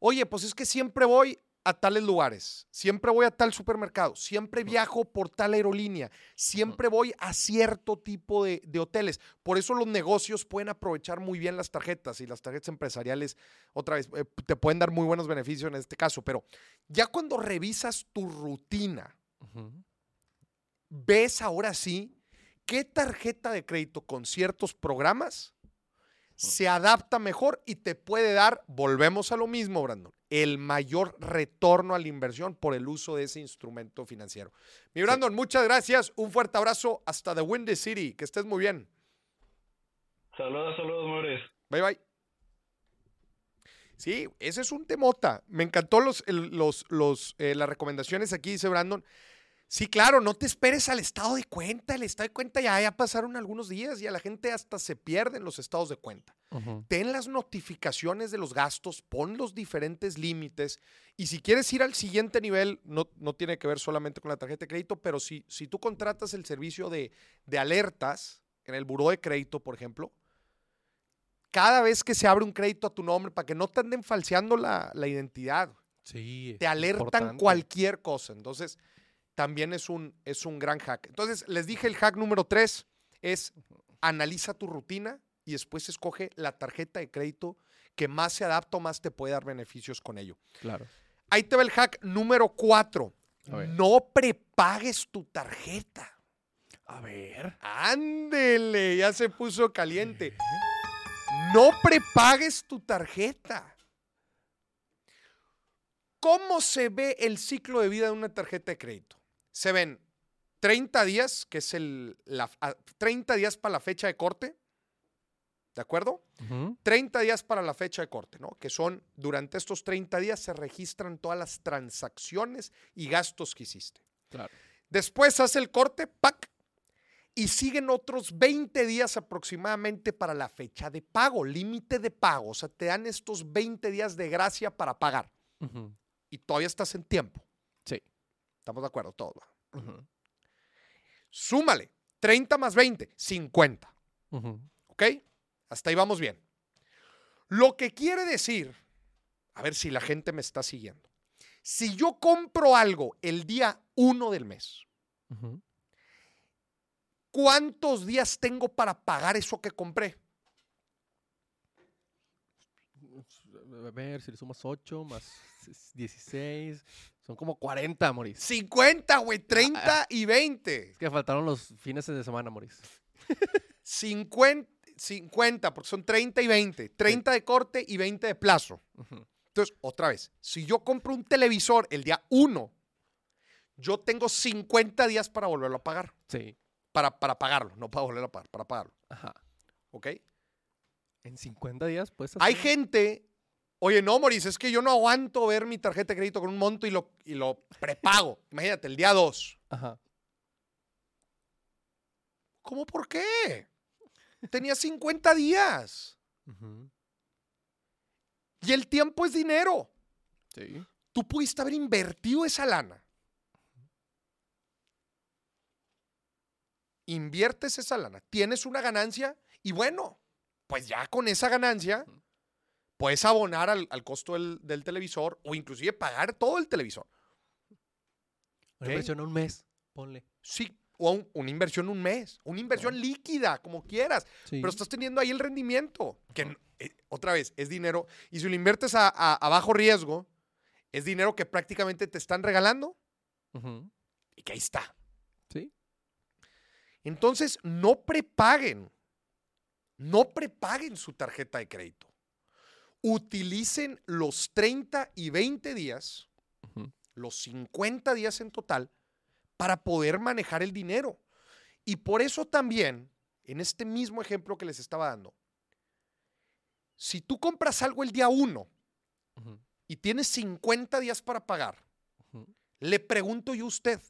Oye, pues es que siempre voy a tales lugares, siempre voy a tal supermercado, siempre viajo por tal aerolínea, siempre voy a cierto tipo de, de hoteles. Por eso los negocios pueden aprovechar muy bien las tarjetas y las tarjetas empresariales, otra vez, eh, te pueden dar muy buenos beneficios en este caso, pero ya cuando revisas tu rutina, ves ahora sí qué tarjeta de crédito con ciertos programas se adapta mejor y te puede dar, volvemos a lo mismo, Brandon, el mayor retorno a la inversión por el uso de ese instrumento financiero. Mi Brandon, muchas gracias, un fuerte abrazo hasta The Windy City, que estés muy bien. Saludos, saludos, Maurice. Bye bye. Sí, ese es un temota. Me encantó los, los, los, eh, las recomendaciones aquí, dice Brandon. Sí, claro, no te esperes al estado de cuenta. El estado de cuenta ya, ya pasaron algunos días y a la gente hasta se pierden los estados de cuenta. Ten las notificaciones de los gastos, pon los diferentes límites y si quieres ir al siguiente nivel, no, no tiene que ver solamente con la tarjeta de crédito, pero si, si tú contratas el servicio de, de alertas en el buró de crédito, por ejemplo, cada vez que se abre un crédito a tu nombre para que no te anden falseando la, la identidad, Sí. te alertan importante. cualquier cosa. Entonces, también es un, es un gran hack. Entonces, les dije el hack número tres es analiza tu rutina y después escoge la tarjeta de crédito que más se adapta o más te puede dar beneficios con ello. Claro. Ahí te va el hack número cuatro. No prepagues tu tarjeta. A ver. Ándele, ya se puso caliente. No prepagues tu tarjeta. ¿Cómo se ve el ciclo de vida de una tarjeta de crédito? Se ven 30 días, que es el la, a- 30 días para la fecha de corte. ¿De acuerdo? Ujú. 30 días para la fecha de corte, ¿no? Que son, durante estos 30 días se registran todas las transacciones y gastos que hiciste. Claro. Después hace el corte, ¡pac! Y siguen otros 20 días aproximadamente para la fecha de pago, límite de pago. O sea, te dan estos 20 días de gracia para pagar. Y todavía estás en tiempo. ¿Estamos de acuerdo? Todos. ¿va? Ujú. Súmale. 30 más 20, 50. Ujú. ¿Ok? Hasta ahí vamos bien. Lo que quiere decir, a ver si la gente me está siguiendo. Si yo compro algo el día 1 del mes, Ujú. ¿cuántos días tengo para pagar eso que compré? A ver, si le sumas 8 más 16, son como 40, Moris. 50, güey, 30 y 20. Es que faltaron los fines de semana, Moris. 50, 50, porque son 30 y 20. 30 de corte y 20 de plazo. Ujú. Entonces, otra vez, si yo compro un televisor el día 1, yo tengo 50 días para volverlo a pagar. Sí. Para, para pagarlo, no para volverlo a pagar, para pagarlo. Ajá. ¿Ok? En 50 días puedes Hay gente, oye, no, Moris, es que yo no aguanto ver mi tarjeta de crédito con un monto y lo, y lo prepago. Imagínate, el día 2. Ajá. ¿Cómo por qué? Tenía 50 días. Y el tiempo es dinero. Sí. Tú pudiste haber invertido esa lana. Inviertes esa lana, tienes una ganancia y bueno, pues ya con esa ganancia puedes abonar al, al costo del, del televisor o inclusive pagar todo el televisor. Una inversión a un mes, ponle. Sí, o un- una inversión un mes, una inversión líquida, como quieras, Sí. pero estás teniendo ahí el rendimiento, que eh, otra vez es dinero, y si lo inviertes a, a- a bajo riesgo, es dinero que prácticamente te están regalando y que ahí está. Sí. Entonces, no prepaguen, no prepaguen su tarjeta de crédito. Utilicen los 30 y 20 días, los 50 días en total, para poder manejar el dinero. Y por eso también, en este mismo ejemplo que les estaba dando, si tú compras algo el día 1 Ujú. y tienes 50 días para pagar, le pregunto yo a usted,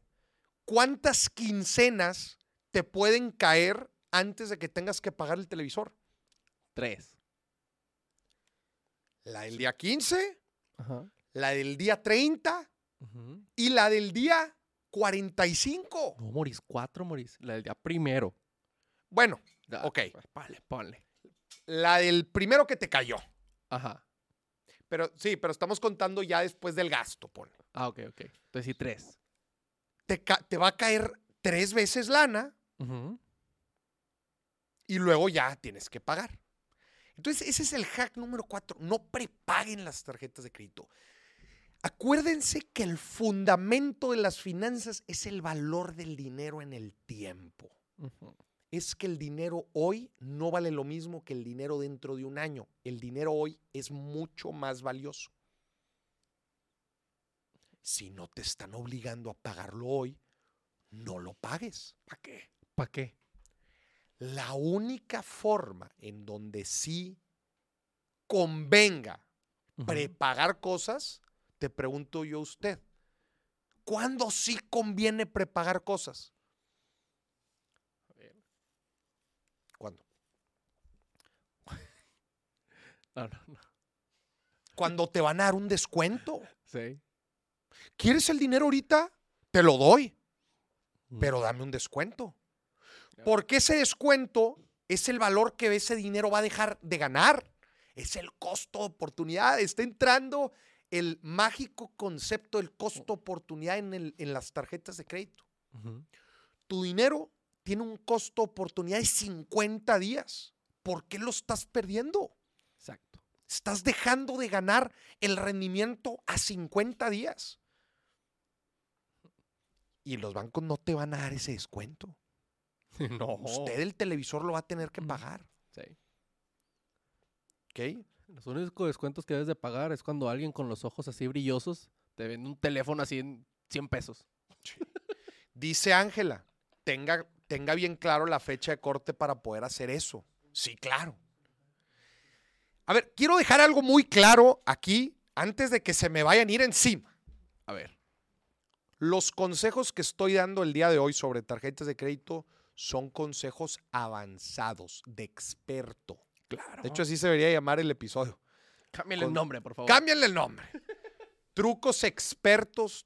¿cuántas quincenas te pueden caer antes de que tengas que pagar el televisor? Tres. La del día 15, Ajá. la del día 30 Ujú. y la del día 45. No, Moris, cuatro, Moris. La del día primero. Bueno, Ya, Ok. pues, Ponle, ponle. la del primero que te cayó. Ajá. Pero sí, pero estamos contando ya después del gasto, pone. Ah, ok, ok. Entonces sí, tres. Te, ca- te va a caer tres veces lana Ujú. y luego ya tienes que pagar. Entonces, ese es el hack número cuatro. No prepaguen las tarjetas de crédito. Acuérdense que el fundamento de las finanzas es el valor del dinero en el tiempo. Es que el dinero hoy no vale lo mismo que el dinero dentro de un año. El dinero hoy es mucho más valioso. Si no te están obligando a pagarlo hoy, no lo pagues. ¿Para qué? ¿Para qué? La única forma en donde sí convenga prepagar cosas, te pregunto yo a usted, ¿cuándo sí conviene prepagar cosas? A ver. ¿Cuándo? No, no, no. Cuando te van a dar un descuento. Sí. ¿Quieres el dinero ahorita? Te lo doy, Mm. pero dame un descuento. Porque ese descuento es el valor que ese dinero va a dejar de ganar. Es el costo de oportunidad. Está entrando el mágico concepto del costo de oportunidad en, el- en las tarjetas de crédito. Tu dinero tiene un costo de oportunidad de 50 días. ¿Por qué lo estás perdiendo? Exacto. Estás dejando de ganar el rendimiento a 50 días. Y los bancos no te van a dar ese descuento. no. Usted el televisor lo va a tener que pagar. Sí. ¿Ok? Los únicos descuentos que debes de pagar es cuando alguien con los ojos así brillosos te vende un teléfono así en 100 pesos. Dice Ángela, tenga, tenga bien claro la fecha de corte para poder hacer eso. Sí, claro. A ver, quiero dejar algo muy claro aquí antes de que se me vayan a ir encima. A ver. Los consejos que estoy dando el día de hoy sobre tarjetas de crédito son consejos avanzados, de experto. Claro. De hecho, así se debería llamar el episodio. cámbiale el nombre, por favor. Cámbianle el nombre. Trucos expertos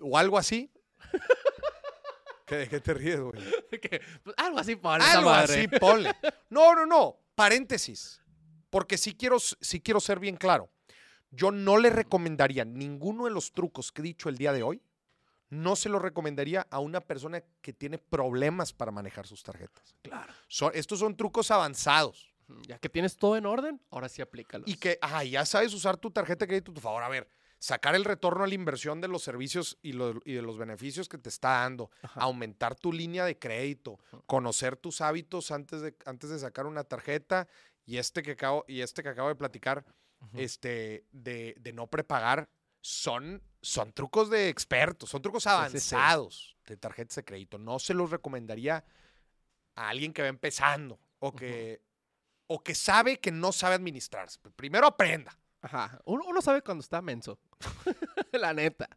o algo así. ¿Qué, ¿De qué te ríes, güey? Pues, algo así esa Algo madre. así, ponle. No, no, no. Paréntesis. Porque sí quiero, sí quiero ser bien claro. Yo no le recomendaría ninguno de los trucos que he dicho el día de hoy. No se lo recomendaría a una persona que tiene problemas para manejar sus tarjetas. Claro. Estos son trucos avanzados. Ya que tienes todo en orden, ahora sí aplícalos. Y que, ah, ya sabes usar tu tarjeta de crédito a tu favor. A ver, sacar el retorno a la inversión de los servicios y, de los beneficios que te está dando, Ajá. aumentar tu línea de crédito, conocer tus hábitos antes de, antes de sacar una tarjeta y este que acabo, y este que acabo de platicar, este, de, de no prepagar, son, son trucos de expertos, son trucos avanzados de tarjetas de crédito. No se los recomendaría a alguien que va empezando o que, o que sabe que no sabe administrarse. Primero aprenda. Ajá. Uno, uno sabe cuando está menso. La neta.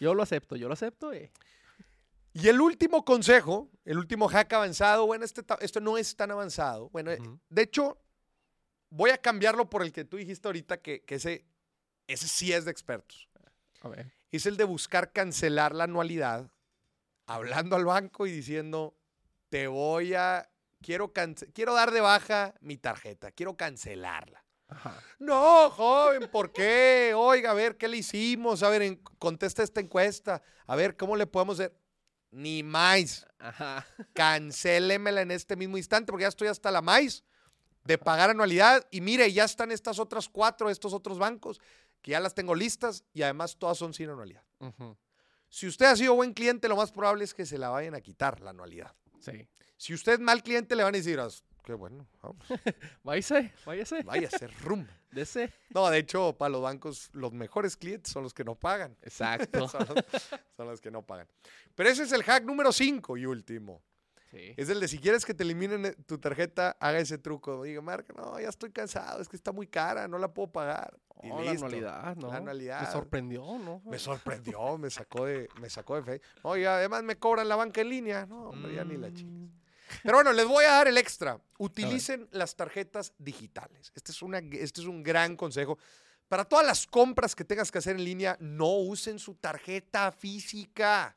yo lo acepto, yo lo acepto. eh. Y el último consejo, el último hack avanzado, bueno, este, esto no es tan avanzado. Bueno, de hecho, voy a cambiarlo por el que tú dijiste ahorita, que, que ese, ese sí es de expertos. A ver. Es el de buscar cancelar la anualidad, hablando al banco y diciendo, te voy a, quiero, quiero dar de baja mi tarjeta, quiero cancelarla. Ajá. No, joven, ¿por qué? Oiga, a ver, ¿qué le hicimos? A ver, en- contesta esta encuesta. A ver, ¿cómo le podemos hacer? Ni más. Ajá. Cancélemela en este mismo instante porque ya estoy hasta la maíz de pagar anualidad. Y mire, ya están estas otras cuatro, estos otros bancos, que ya las tengo listas y además todas son sin anualidad. Si usted ha sido buen cliente, lo más probable es que se la vayan a quitar la anualidad. Sí. Si usted es mal cliente, le van a decir, "Ah, qué bueno, vamos, Váyase, váyase. ser rum. Dese. No, de hecho, para los bancos, los mejores clientes son los que no pagan. Exacto. son, los, son los que no pagan. Pero ese es el hack número 5 y último. Sí. Es el de si quieres que te eliminen eh, tu tarjeta, haga ese truco. Diga, marca, no, ya estoy cansado, es que está muy cara, no la puedo pagar. Y Oh, la anualidad, ¿no? La anualidad. Me sorprendió, ¿no? Me sorprendió, me sacó de, me sacó de fe. Oye, además me cobran la banca en línea. No, hombre, ya ni la chica. Mm, Pero bueno, les voy a dar el extra. Utilicen las tarjetas digitales. Este es, una, este es un gran consejo. Para todas las compras que tengas que hacer en línea, no usen su tarjeta física.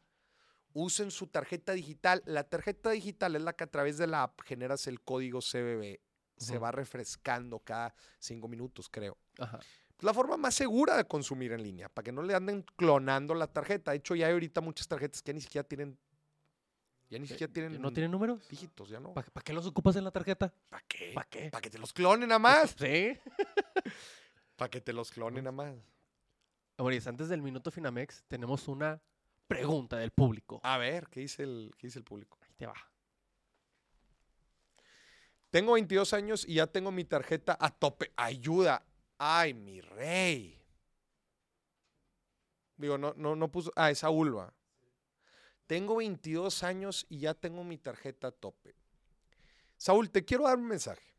Usen su tarjeta digital. La tarjeta digital es la que a través de la app generas el código CBB. Se Ujú. va refrescando cada cinco minutos, creo. Ajá. Es la forma más segura de consumir en línea, para que no le anden clonando la tarjeta. De hecho, ya hay ahorita muchas tarjetas que ya ni siquiera tienen. Ya ni siquiera tienen. ¿No tiene números? dígitos, ya no. ¿Para qué los ocupas en la tarjeta? ¿Para qué? ¿Pa' qué? Para que te los clonen nada más. Sí. Para que te los clonen nada más. Maurice, antes del minuto Finamex, tenemos una pregunta del público. A ver, ¿qué dice el, qué dice el público? Ahí te va. Tengo 22 años y ya tengo mi tarjeta a tope. Ayuda. Ay, mi rey. Digo, no, no, no puso. Ah, Saúl, va. Tengo 22 años y ya tengo mi tarjeta a tope. Saúl, te quiero dar un mensaje.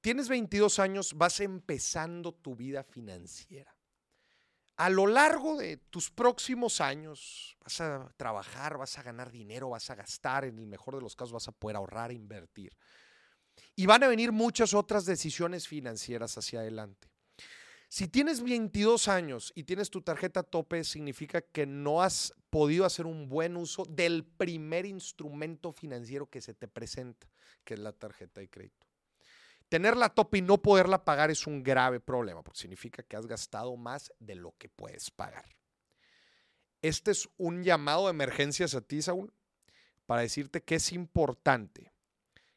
Tienes 22 años, vas empezando tu vida financiera. A lo largo de tus próximos años vas a trabajar, vas a ganar dinero, vas a gastar, en el mejor de los casos vas a poder ahorrar e invertir. Y van a venir muchas otras decisiones financieras hacia adelante. Si tienes 22 años y tienes tu tarjeta tope, significa que no has podido hacer un buen uso del primer instrumento financiero que se te presenta, que es la tarjeta de crédito. Tenerla a tope y no poderla pagar es un grave problema, porque significa que has gastado más de lo que puedes pagar. Este es un llamado de emergencias a ti, Saúl, para decirte que es importante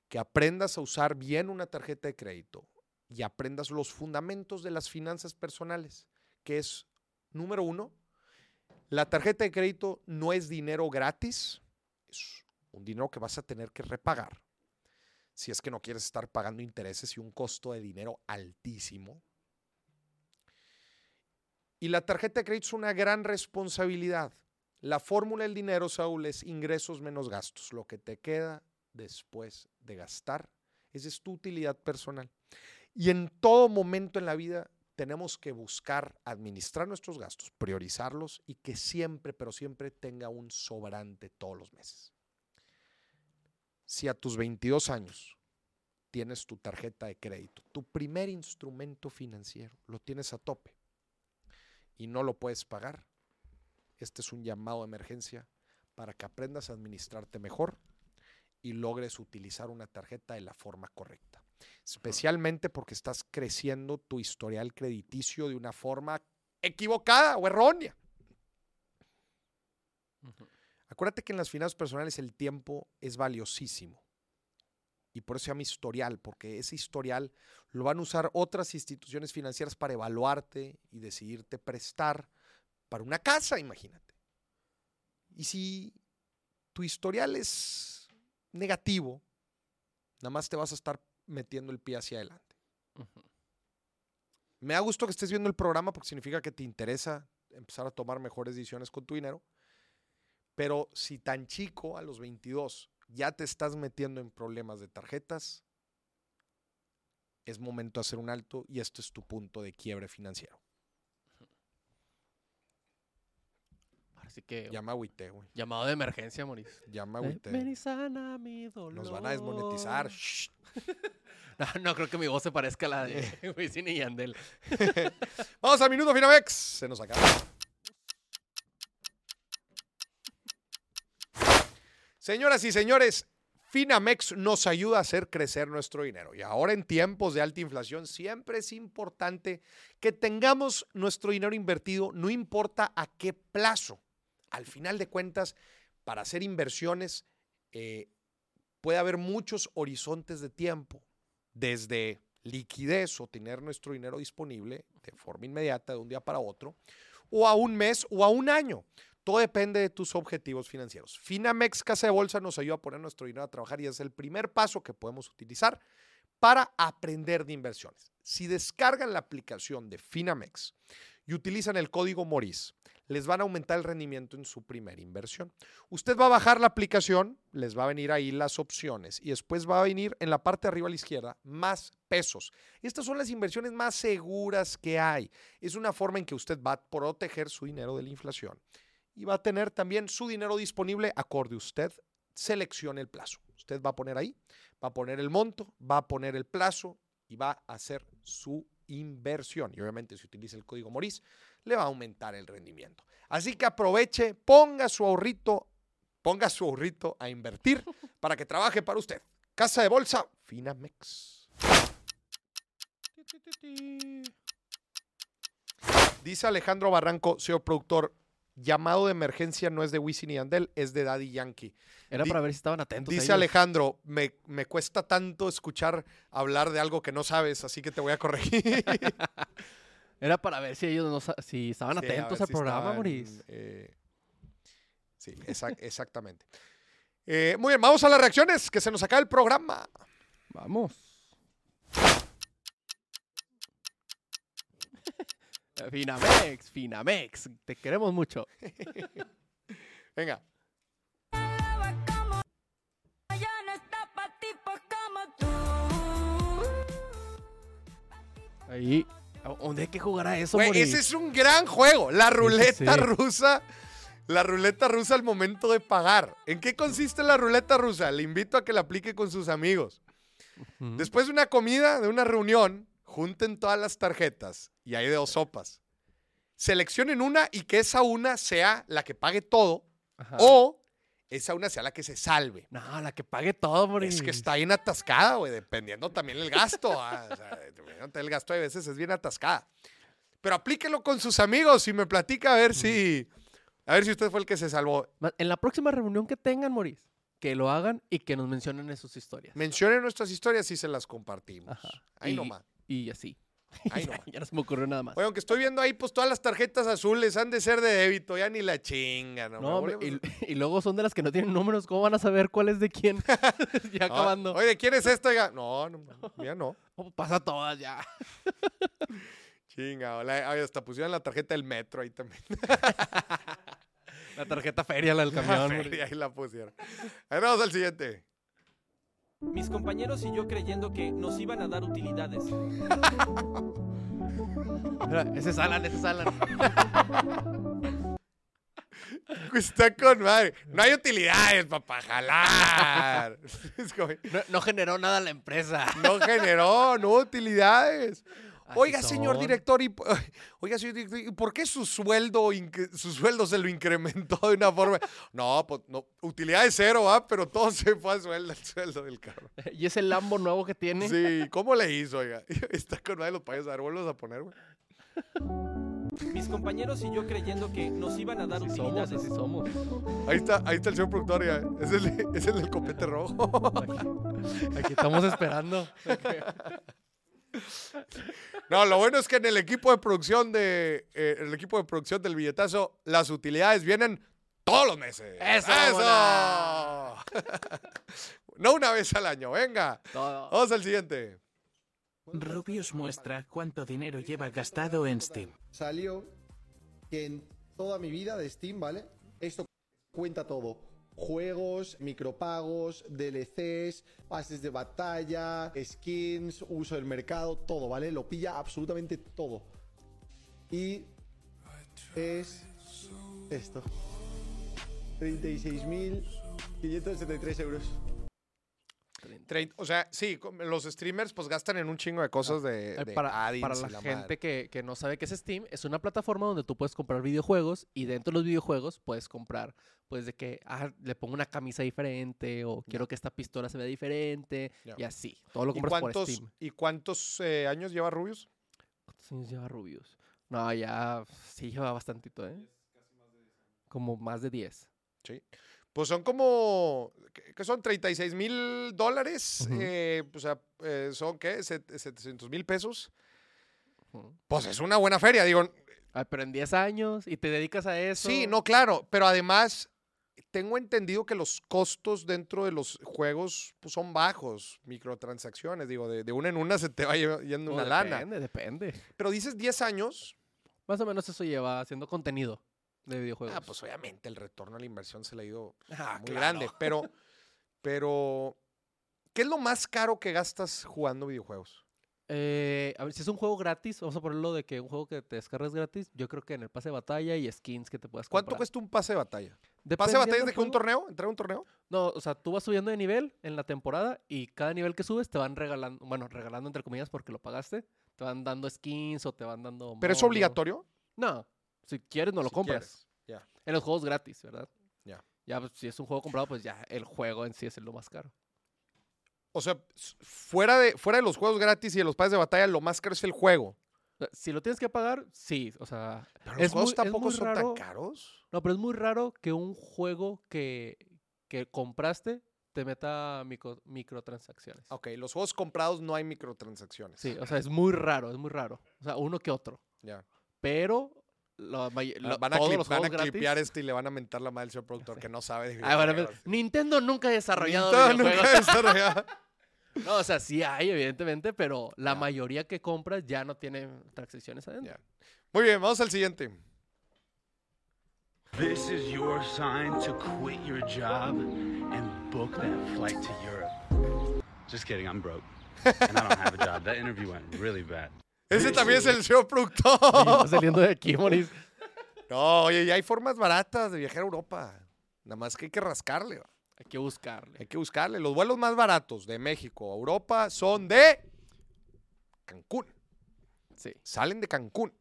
que aprendas a usar bien una tarjeta de crédito y aprendas los fundamentos de las finanzas personales, que es, número uno, la tarjeta de crédito no es dinero gratis, es un dinero que vas a tener que repagar si es que no quieres estar pagando intereses y un costo de dinero altísimo. Y la tarjeta de crédito es una gran responsabilidad. La fórmula del dinero, Saúl, es ingresos menos gastos. Lo que te queda después de gastar, esa es tu utilidad personal. Y en todo momento en la vida tenemos que buscar administrar nuestros gastos, priorizarlos y que siempre, pero siempre tenga un sobrante todos los meses. Si a tus 22 años tienes tu tarjeta de crédito, tu primer instrumento financiero, lo tienes a tope y no lo puedes pagar, este es un llamado de emergencia para que aprendas a administrarte mejor y logres utilizar una tarjeta de la forma correcta. especialmente porque estás creciendo tu historial crediticio de una forma equivocada o errónea. Acuérdate que en las finanzas personales el tiempo es valiosísimo. Y por eso se llama historial, porque ese historial lo van a usar otras instituciones financieras para evaluarte y decidirte prestar para una casa, imagínate. Y si tu historial es negativo, nada más te vas a estar metiendo el pie hacia adelante. Me da gusto que estés viendo el programa porque significa que te interesa empezar a tomar mejores decisiones con tu dinero. Pero si tan chico, a los 22, ya te estás metiendo en problemas de tarjetas, es momento de hacer un alto y este es tu punto de quiebre financiero. Ahora sí que me agüité, güey. llamado de emergencia, Moris. Eh, agüité. ven y sana mi dolor. Nos van a desmonetizar. Shh. No, no creo que mi voz se parezca a la de Wisin y Yandel. Vamos al minuto Finamex. Se nos acaba. Señoras y señores, Finamex nos ayuda a hacer crecer nuestro dinero. Y ahora en tiempos de alta inflación siempre es importante que tengamos nuestro dinero invertido, no importa a qué plazo. Al final de cuentas, para hacer inversiones eh, puede haber muchos horizontes de tiempo, desde liquidez o tener nuestro dinero disponible de forma inmediata de un día para otro, o a un mes o a un año. Todo depende de tus objetivos financieros. Finamex Casa de Bolsa nos ayuda a poner nuestro dinero a trabajar y es el primer paso que podemos utilizar para aprender de inversiones. Si descargan la aplicación de Finamex y utilizan el código MORIS, les van a aumentar el rendimiento en su primera inversión. Usted va a bajar la aplicación, les va a venir ahí las opciones y después va a venir en la parte de arriba a la izquierda más pesos. Estas son las inversiones más seguras que hay. Es una forma en que usted va a proteger su dinero de la inflación y va a tener también su dinero disponible acorde usted seleccione el plazo. Usted va a poner ahí, va a poner el monto, va a poner el plazo y va a hacer su inversión. Y obviamente si utiliza el código MORIS, le va a aumentar el rendimiento. Así que aproveche, ponga su ahorrito, ponga su ahorrito a invertir para que trabaje para usted. Casa de bolsa, Finamex. Dice Alejandro Barranco, señor productor, llamado de emergencia no es de Wisin y Andel, es de Daddy Yankee. Era Di- para ver si estaban atentos. Dice ellos. Alejandro, me, me cuesta tanto escuchar hablar de algo que no sabes, así que te voy a corregir. Era para ver si ellos no si estaban Sí, atentos al si programa, estaban, Moris. eh, sí, exac- exactamente. Eh, muy bien, vamos a las reacciones, que se nos acaba el programa. Vamos. Finamex, Finamex, te queremos mucho. Venga. tú. Ahí, ¿a ¿dónde hay que jugar a eso, Güey, ese es un gran juego. La ruleta sí. rusa. La ruleta rusa al momento de pagar. ¿En qué consiste la ruleta rusa? Le invito a que la aplique con sus amigos. Después de una comida, de una reunión, junten todas las tarjetas y hay de dos sopas. Seleccionen una y que esa una sea la que pague todo Ajá. o esa una sea la que se salve. No, la que pague todo, Moris. Es que está bien atascada, güey, dependiendo también el gasto. ah, o sea, dependiendo el gasto a veces es bien atascada. Pero aplíquelo con sus amigos y me platica a ver si a ver si usted fue el que se salvó. En la próxima reunión que tengan, Moris, que lo hagan y que nos mencionen en sus historias. Mencionen nuestras historias y se las compartimos. Ajá. Ahí y, nomás. Y así. Ya, nomás. ya no se me ocurrió nada más. Oye, aunque estoy viendo ahí, pues todas las tarjetas azules han de ser de débito, ya ni la chinga, ¿no? no, hombre, y, y luego son de las que no tienen números. ¿Cómo van a saber cuál es de quién? ya No, acabando. Oye, ¿de quién es esta? Oiga, No, no, ya no. Oh, pasa todas ya. Chinga, hola, ay, hasta pusieron la tarjeta del metro ahí también. La tarjeta feria, la del La camión. feria, ahí la pusieron. Ahí vamos al siguiente. Mis compañeros y yo creyendo que nos iban a dar utilidades. Mira, ese es Alan, ese es Alan. Está con madre. No hay utilidades, papá, jalar. No, no generó nada la empresa. no generó, no utilidades. Así Oiga, señor director, y, oiga, señor director, ¿y por qué su sueldo, inc- su sueldo se lo incrementó de una forma? No, pues no, utilidad de cero, ¿ah? Pero todo se fue al sueldo, al sueldo del carro. Y ese Lambo nuevo que tiene. Sí, ¿cómo le hizo, oiga? Está con madre los payasos. A ver, vuelvos a poner, güey. Mis compañeros y yo creyendo que nos iban a dar somos, utilidades. así somos. Ahí está, ahí está el señor productor, ya. Es el, es el del copete rojo. Aquí estamos esperando. No, lo bueno es que en el equipo de producción de eh, el equipo de producción del billetazo, las utilidades vienen todos los meses. ¡Eso, no una vez al año, venga. Todo. Vamos al siguiente. Rubius muestra cuánto dinero lleva gastado en Steam. salió que en toda mi vida de Steam, ¿vale? Esto cuenta todo. Juegos, micropagos, DLCs, pases de batalla, skins, uso del mercado, todo, ¿vale? Lo pilla absolutamente todo. Y es esto. 36.573 euros. O sea, sí, los streamers pues gastan en un chingo de cosas de, Eh, de para, la, la gente que, que no sabe qué es Steam, es una plataforma donde tú puedes comprar videojuegos y dentro de los videojuegos puedes comprar, pues de que ah, le pongo una camisa diferente o quiero que esta pistola se vea diferente y así. Todo lo ¿Y compras por Steam. ¿y cuántos eh, años lleva Rubius? ¿Cuántos años lleva Rubius? No, ya sí lleva bastantito, ¿eh? Como más de 10. Pues son como, ¿qué qué son? 36 mil dólares. Eh, o sea, eh, son, ¿qué? Set- 700 mil pesos. Pues es una buena feria, digo. Ah, pero en 10 años y te dedicas a eso. Sí, no, claro, pero además tengo entendido que los costos dentro de los juegos pues, son bajos, microtransacciones, digo, de, de una en una se te va yendo No, una lana. Depende, depende. Pero dices 10 años, Más o menos eso lleva haciendo contenido de videojuegos. ah, pues obviamente el retorno a la inversión se le ha ido Ah, muy claro. grande, pero, pero, ¿qué es lo más caro que gastas jugando videojuegos? Eh, a ver, si es un juego gratis, vamos a ponerlo de que un juego que te descargas gratis, yo creo que en el pase de batalla y skins que te puedas ¿Cuánto comprar. cuesta un pase de batalla? ¿Pase de batalla es de que un torneo? ¿Entrar a un torneo? No, o sea, tú vas subiendo de nivel en la temporada y cada nivel que subes te van regalando, bueno, regalando entre comillas porque lo pagaste, te van dando skins o te van dando... ¿Pero es obligatorio? No, si quieres no lo Si compras. En los juegos gratis, ¿verdad? Ya. Ya, pues, si es un juego comprado, pues ya el juego en sí es lo más caro. O sea, fuera de, fuera de los juegos gratis y de los pases de batalla, lo más caro es el juego. Si lo tienes que pagar, sí, o sea... Pero los juegos muy- tampoco son raro. tan caros. No, pero es muy raro que un juego que, que compraste te meta micro- microtransacciones. Ok, los juegos comprados no hay microtransacciones. Sí, o sea, es muy raro, es muy raro. O sea, uno que otro. Ya. Pero may- Ah, lo- van a, todos clip- los van a clipear este y le van a mentar la madre al señor productor que no sabe de Ah, bueno, videojuegos. Nintendo nunca ha desarrollado Nintendo nunca ha desarrollado. No, o sea, sí hay, evidentemente, pero la Ya. mayoría que compras ya no tiene transacciones adentro. Ya. Muy bien, vamos al siguiente. This is your sign to quit your job and book that flight to Europe. Just kidding, I'm broke. And I don't have a job. That interview went really bad. Ese también es el señor Y productor. va saliendo de aquí, Moris. No, oye, ya hay formas baratas de viajar a Europa. Nada más que hay que rascarle. va. Hay que buscarle. Hay que buscarle. Los vuelos más baratos de México a Europa son de Cancún. Sí. Salen de Cancún.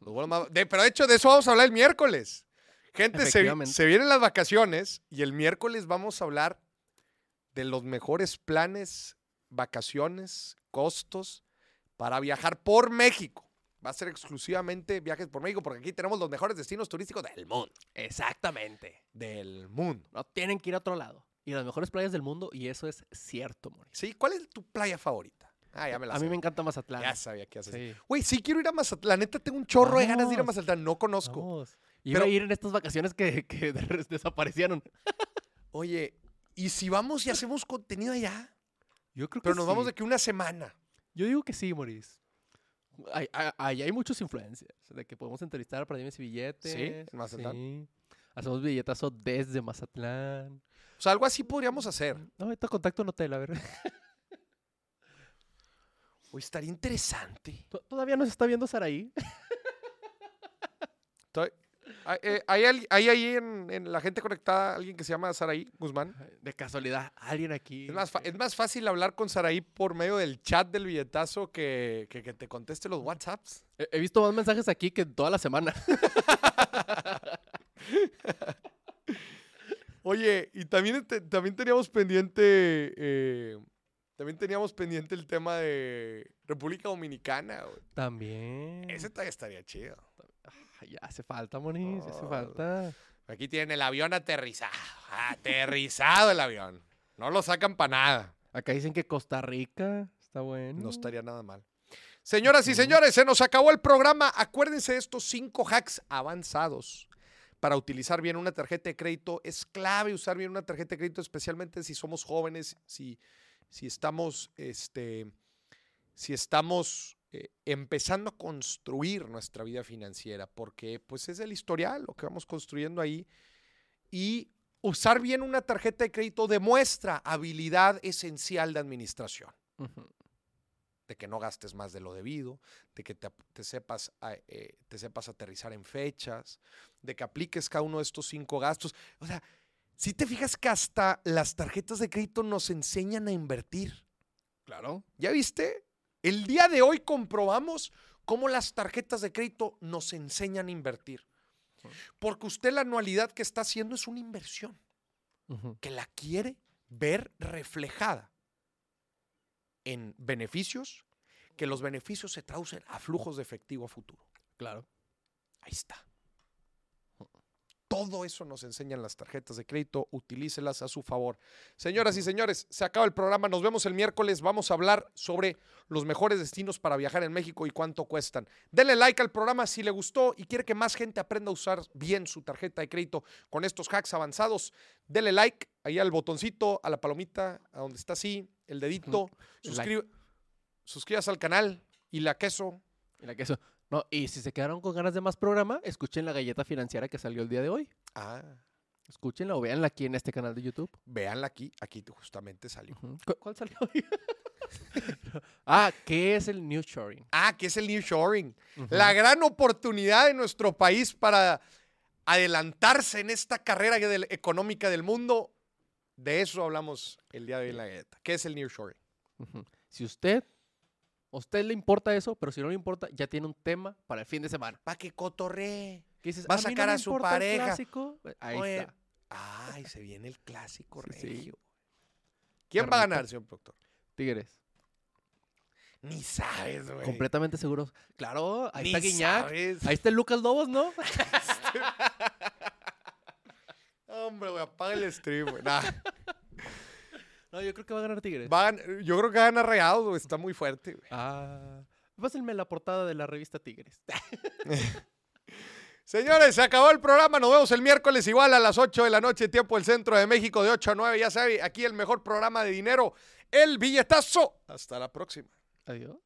Los vuelos más- de- pero de hecho, de eso vamos a hablar el miércoles. Gente, se vienen las vacaciones y el miércoles vamos a hablar de los mejores planes, vacaciones, costos para viajar por México. Va a ser exclusivamente viajes por México porque aquí tenemos los mejores destinos turísticos del mundo. Exactamente. Del mundo. No tienen que ir a otro lado. Y las mejores playas del mundo, y eso es cierto, Moris. ¿Sí? ¿Cuál es tu playa favorita? Ah, ya me la A mí me encanta Mazatlán. Ya sabía que haces. Güey, sí quiero ir a Mazatlán. Neta, tengo un chorro de ganas de ir a. Mazatlán. No conozco. Vamos. Iba Pero- a ir en estas vacaciones que, que de- desaparecieron. Oye, ¿y si vamos y hacemos contenido allá? Yo creo Pero nos vamos de que una semana. Yo digo que sí, Moris. Hay, hay, hay- hay muchos influencers de que podemos entrevistar para Dimes y Billetes. en Mazatlán. sí. Hacemos billetazo desde Mazatlán. O sea, algo así podríamos hacer. No, ahorita contacto en hotel, a ver. Oye, estaría interesante. To- Todavía nos está viendo Saraí. ¿Hay, eh, hay ahí en, en la gente conectada alguien que se llama Saraí Guzmán? De casualidad, alguien aquí. Es más, fa- es más fácil hablar con Saraí por medio del chat del billetazo que, que, que te conteste los WhatsApps. He, he visto más mensajes aquí que toda la semana. Oye, y también, te- también teníamos pendiente. eh, también teníamos pendiente el tema de República Dominicana. güey. También. Ese todavía estaría chido. Ya hace falta, Moniz, ya hace Oh. falta. Aquí tienen el avión aterrizado. Aterrizado el avión. No lo sacan para nada. Acá dicen que Costa Rica está bueno. No estaría nada mal. Señoras y señores, se nos acabó el programa. Acuérdense de estos cinco hacks avanzados para utilizar bien una tarjeta de crédito. Es clave usar bien una tarjeta de crédito, especialmente si somos jóvenes, si, si estamos, este, si estamos eh, empezando a construir nuestra vida financiera, porque pues es el historial lo que vamos construyendo ahí. Y usar bien una tarjeta de crédito demuestra habilidad esencial de administración de que no gastes más de lo debido, de que te, sepas, eh, te sepas aterrizar en fechas, de que apliques cada uno de estos cinco gastos. O sea, si te fijas que hasta las tarjetas de crédito nos enseñan a invertir. Claro. ¿Ya viste? El día de hoy comprobamos cómo las tarjetas de crédito nos enseñan a invertir. Porque usted la anualidad que está haciendo es una inversión que la quiere ver reflejada en beneficios, que los beneficios se traducen a flujos de efectivo a futuro. Claro. Ahí está. Todo eso nos enseñan las tarjetas de crédito, utilícelas a su favor. Señoras y señores, se acaba el programa, nos vemos el miércoles, vamos a hablar sobre los mejores destinos para viajar en México y cuánto cuestan. Denle like al programa si le gustó y quiere que más gente aprenda a usar bien su tarjeta de crédito con estos hacks avanzados. Denle like ahí al botoncito, a la palomita, a donde está así, el dedito. Suscri- Suscríbase al canal y la queso. Mira que eso. No, y si se quedaron con ganas de más programa, escuchen la galleta financiera que salió el día de hoy. Ah, Escúchenla o véanla aquí en este canal de YouTube. véanla aquí, aquí justamente salió. Ujú. ¿Cu- ¿Cuál salió hoy? ah, ¿qué es el New Shoring? Ah, que es el nearshoring. La gran oportunidad de nuestro país para adelantarse en esta carrera del- económica del mundo. De eso hablamos el día de hoy en la galleta. ¿Qué es el nearshoring? Ujú. Si usted, a usted le importa eso, pero si no le importa, ya tiene un tema para el fin de semana. Para que cotorree. ¿Qué dices? Va a sacar a su importa el pareja". clásico". Ahí Oye, está. Ay, se viene el clásico Sí, sí. regio. ¿Quién va a ganar, señor productor? Tigres. Ni sabes, güey. Completamente seguros. Claro, ahí Ni está Guiñac. sabes. Ahí está el Lucas Lobos, ¿no? Hombre, güey, apaga el stream, güey. Nah. No, yo creo que va a ganar Tigres. Va a yo creo que gana Regados, güey. Está muy fuerte, güey. Ah. Pásenme la portada de la revista Tigres. Señores, se acabó el programa. Nos vemos el miércoles igual a las 8 de la noche, tiempo del centro de México, de 8 a 9. Ya sabe, aquí el mejor programa de dinero, el billetazo. Hasta la próxima. Adiós.